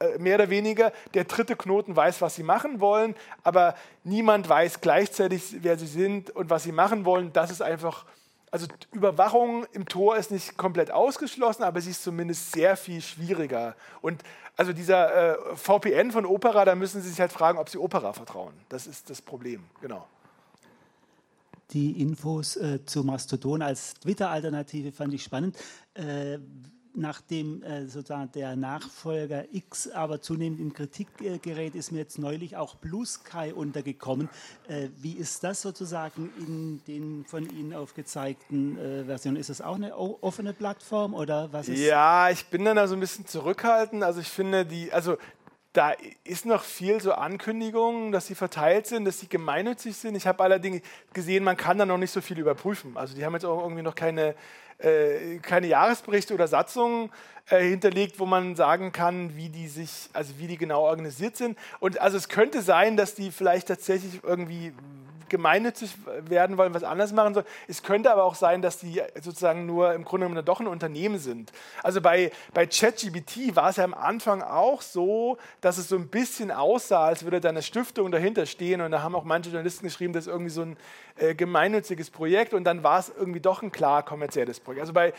äh, mehr oder weniger. Der dritte Knoten weiß, was sie machen wollen, aber niemand weiß gleichzeitig, wer sie sind und was sie machen wollen. Das ist einfach, also Überwachung im Tor ist nicht komplett ausgeschlossen, aber sie ist zumindest sehr viel schwieriger. Und also dieser äh, VPN von Opera, da müssen Sie sich halt fragen, ob Sie Opera vertrauen. Das ist das Problem, genau. Die Infos äh, zu Mastodon als Twitter-Alternative fand ich spannend. Äh, nachdem äh, sozusagen der Nachfolger X aber zunehmend in Kritik äh, gerät, ist mir jetzt neulich auch Blue Sky untergekommen. Äh, wie ist das sozusagen in den von Ihnen aufgezeigten äh, Versionen? Ist das auch eine offene Plattform oder was ist? Ja, ich bin dann da so ein bisschen zurückhaltend. Also ich finde die, also da ist noch viel so Ankündigungen, dass sie verteilt sind, dass sie gemeinnützig sind. Ich habe allerdings gesehen, man kann da noch nicht so viel überprüfen. Also die haben jetzt auch irgendwie noch keine äh, keine Jahresberichte oder Satzungen äh, hinterlegt, wo man sagen kann, wie die sich, also wie die genau organisiert sind. Und also es könnte sein, dass die vielleicht tatsächlich irgendwie gemeinnützig werden wollen, was anders machen sollen. Es könnte aber auch sein, dass die sozusagen nur im Grunde genommen doch ein Unternehmen sind. Also bei, bei ChatGPT war es ja am Anfang auch so, dass es so ein bisschen aussah, als würde da eine Stiftung dahinter stehen. Und da haben auch manche Journalisten geschrieben, das ist irgendwie so ein äh, gemeinnütziges Projekt. Und dann war es irgendwie doch ein klar kommerzielles Projekt. Also bei,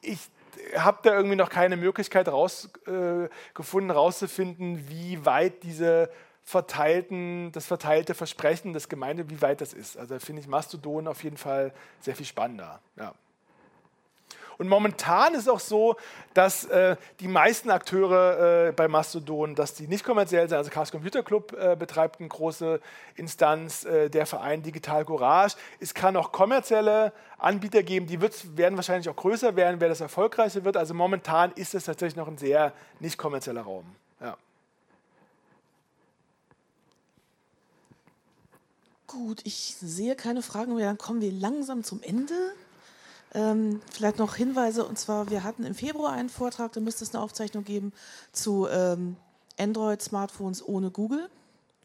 ich habe da irgendwie noch keine Möglichkeit rausgefunden, äh, rauszufinden, wie weit diese verteilten, das verteilte Versprechen des Gemeinde, wie weit das ist. Also finde ich Mastodon auf jeden Fall sehr viel spannender. Ja. Und momentan ist auch so, dass äh, die meisten Akteure äh, bei Mastodon, dass die nicht kommerziell sind. Also Chaos Computer Club äh, betreibt eine große Instanz, äh, der Verein Digital Courage. Es kann auch kommerzielle Anbieter geben, die werden wahrscheinlich auch größer werden, wer das erfolgreicher wird. Also momentan ist es tatsächlich noch ein sehr nicht kommerzieller Raum. Ja. Gut, ich sehe keine Fragen mehr. Dann kommen wir langsam zum Ende. Ähm, vielleicht noch Hinweise, und zwar, wir hatten im Februar einen Vortrag, da müsste es eine Aufzeichnung geben zu ähm, Android-Smartphones ohne Google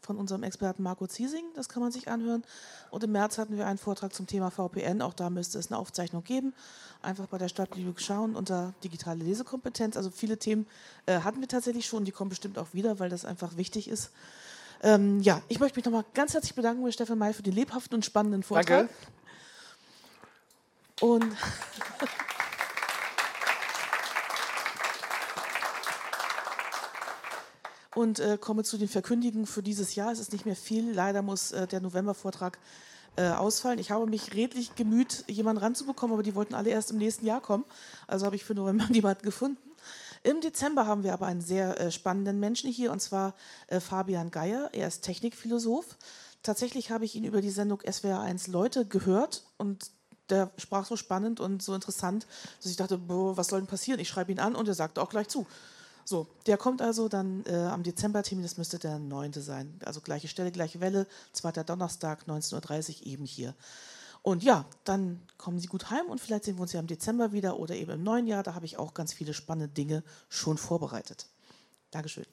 von unserem Experten Marco Ziesing, das kann man sich anhören. Und im März hatten wir einen Vortrag zum Thema VPN, auch da müsste es eine Aufzeichnung geben. Einfach bei der Stadtbibliothek schauen unter digitale Lesekompetenz. Also viele Themen äh, hatten wir tatsächlich schon, die kommen bestimmt auch wieder, weil das einfach wichtig ist. Ähm, ja, ich möchte mich nochmal ganz herzlich bedanken bei Stefan May für den lebhaften und spannenden Vortrag. Danke. Und und äh, komme zu den Verkündigungen für dieses Jahr. Es ist nicht mehr viel. Leider muss äh, der Novembervortrag äh, ausfallen. Ich habe mich redlich gemüht, jemanden ranzubekommen, aber die wollten alle erst im nächsten Jahr kommen. Also habe ich für November *laughs* niemanden gefunden. Im Dezember haben wir aber einen sehr äh, spannenden Menschen hier, und zwar äh, Fabian Geier. Er ist Technikphilosoph. Tatsächlich habe ich ihn über die Sendung SWR1 Leute gehört und der sprach so spannend und so interessant, dass ich dachte, boah, was soll denn passieren? Ich schreibe ihn an und er sagte auch gleich zu. So, der kommt also dann äh, am Dezember-Termin, das müsste der 9. sein. Also gleiche Stelle, gleiche Welle, zweiter Donnerstag, 19.30 Uhr eben hier. Und ja, dann kommen Sie gut heim und vielleicht sehen wir uns ja im Dezember wieder oder eben im neuen Jahr. Da habe ich auch ganz viele spannende Dinge schon vorbereitet. Dankeschön.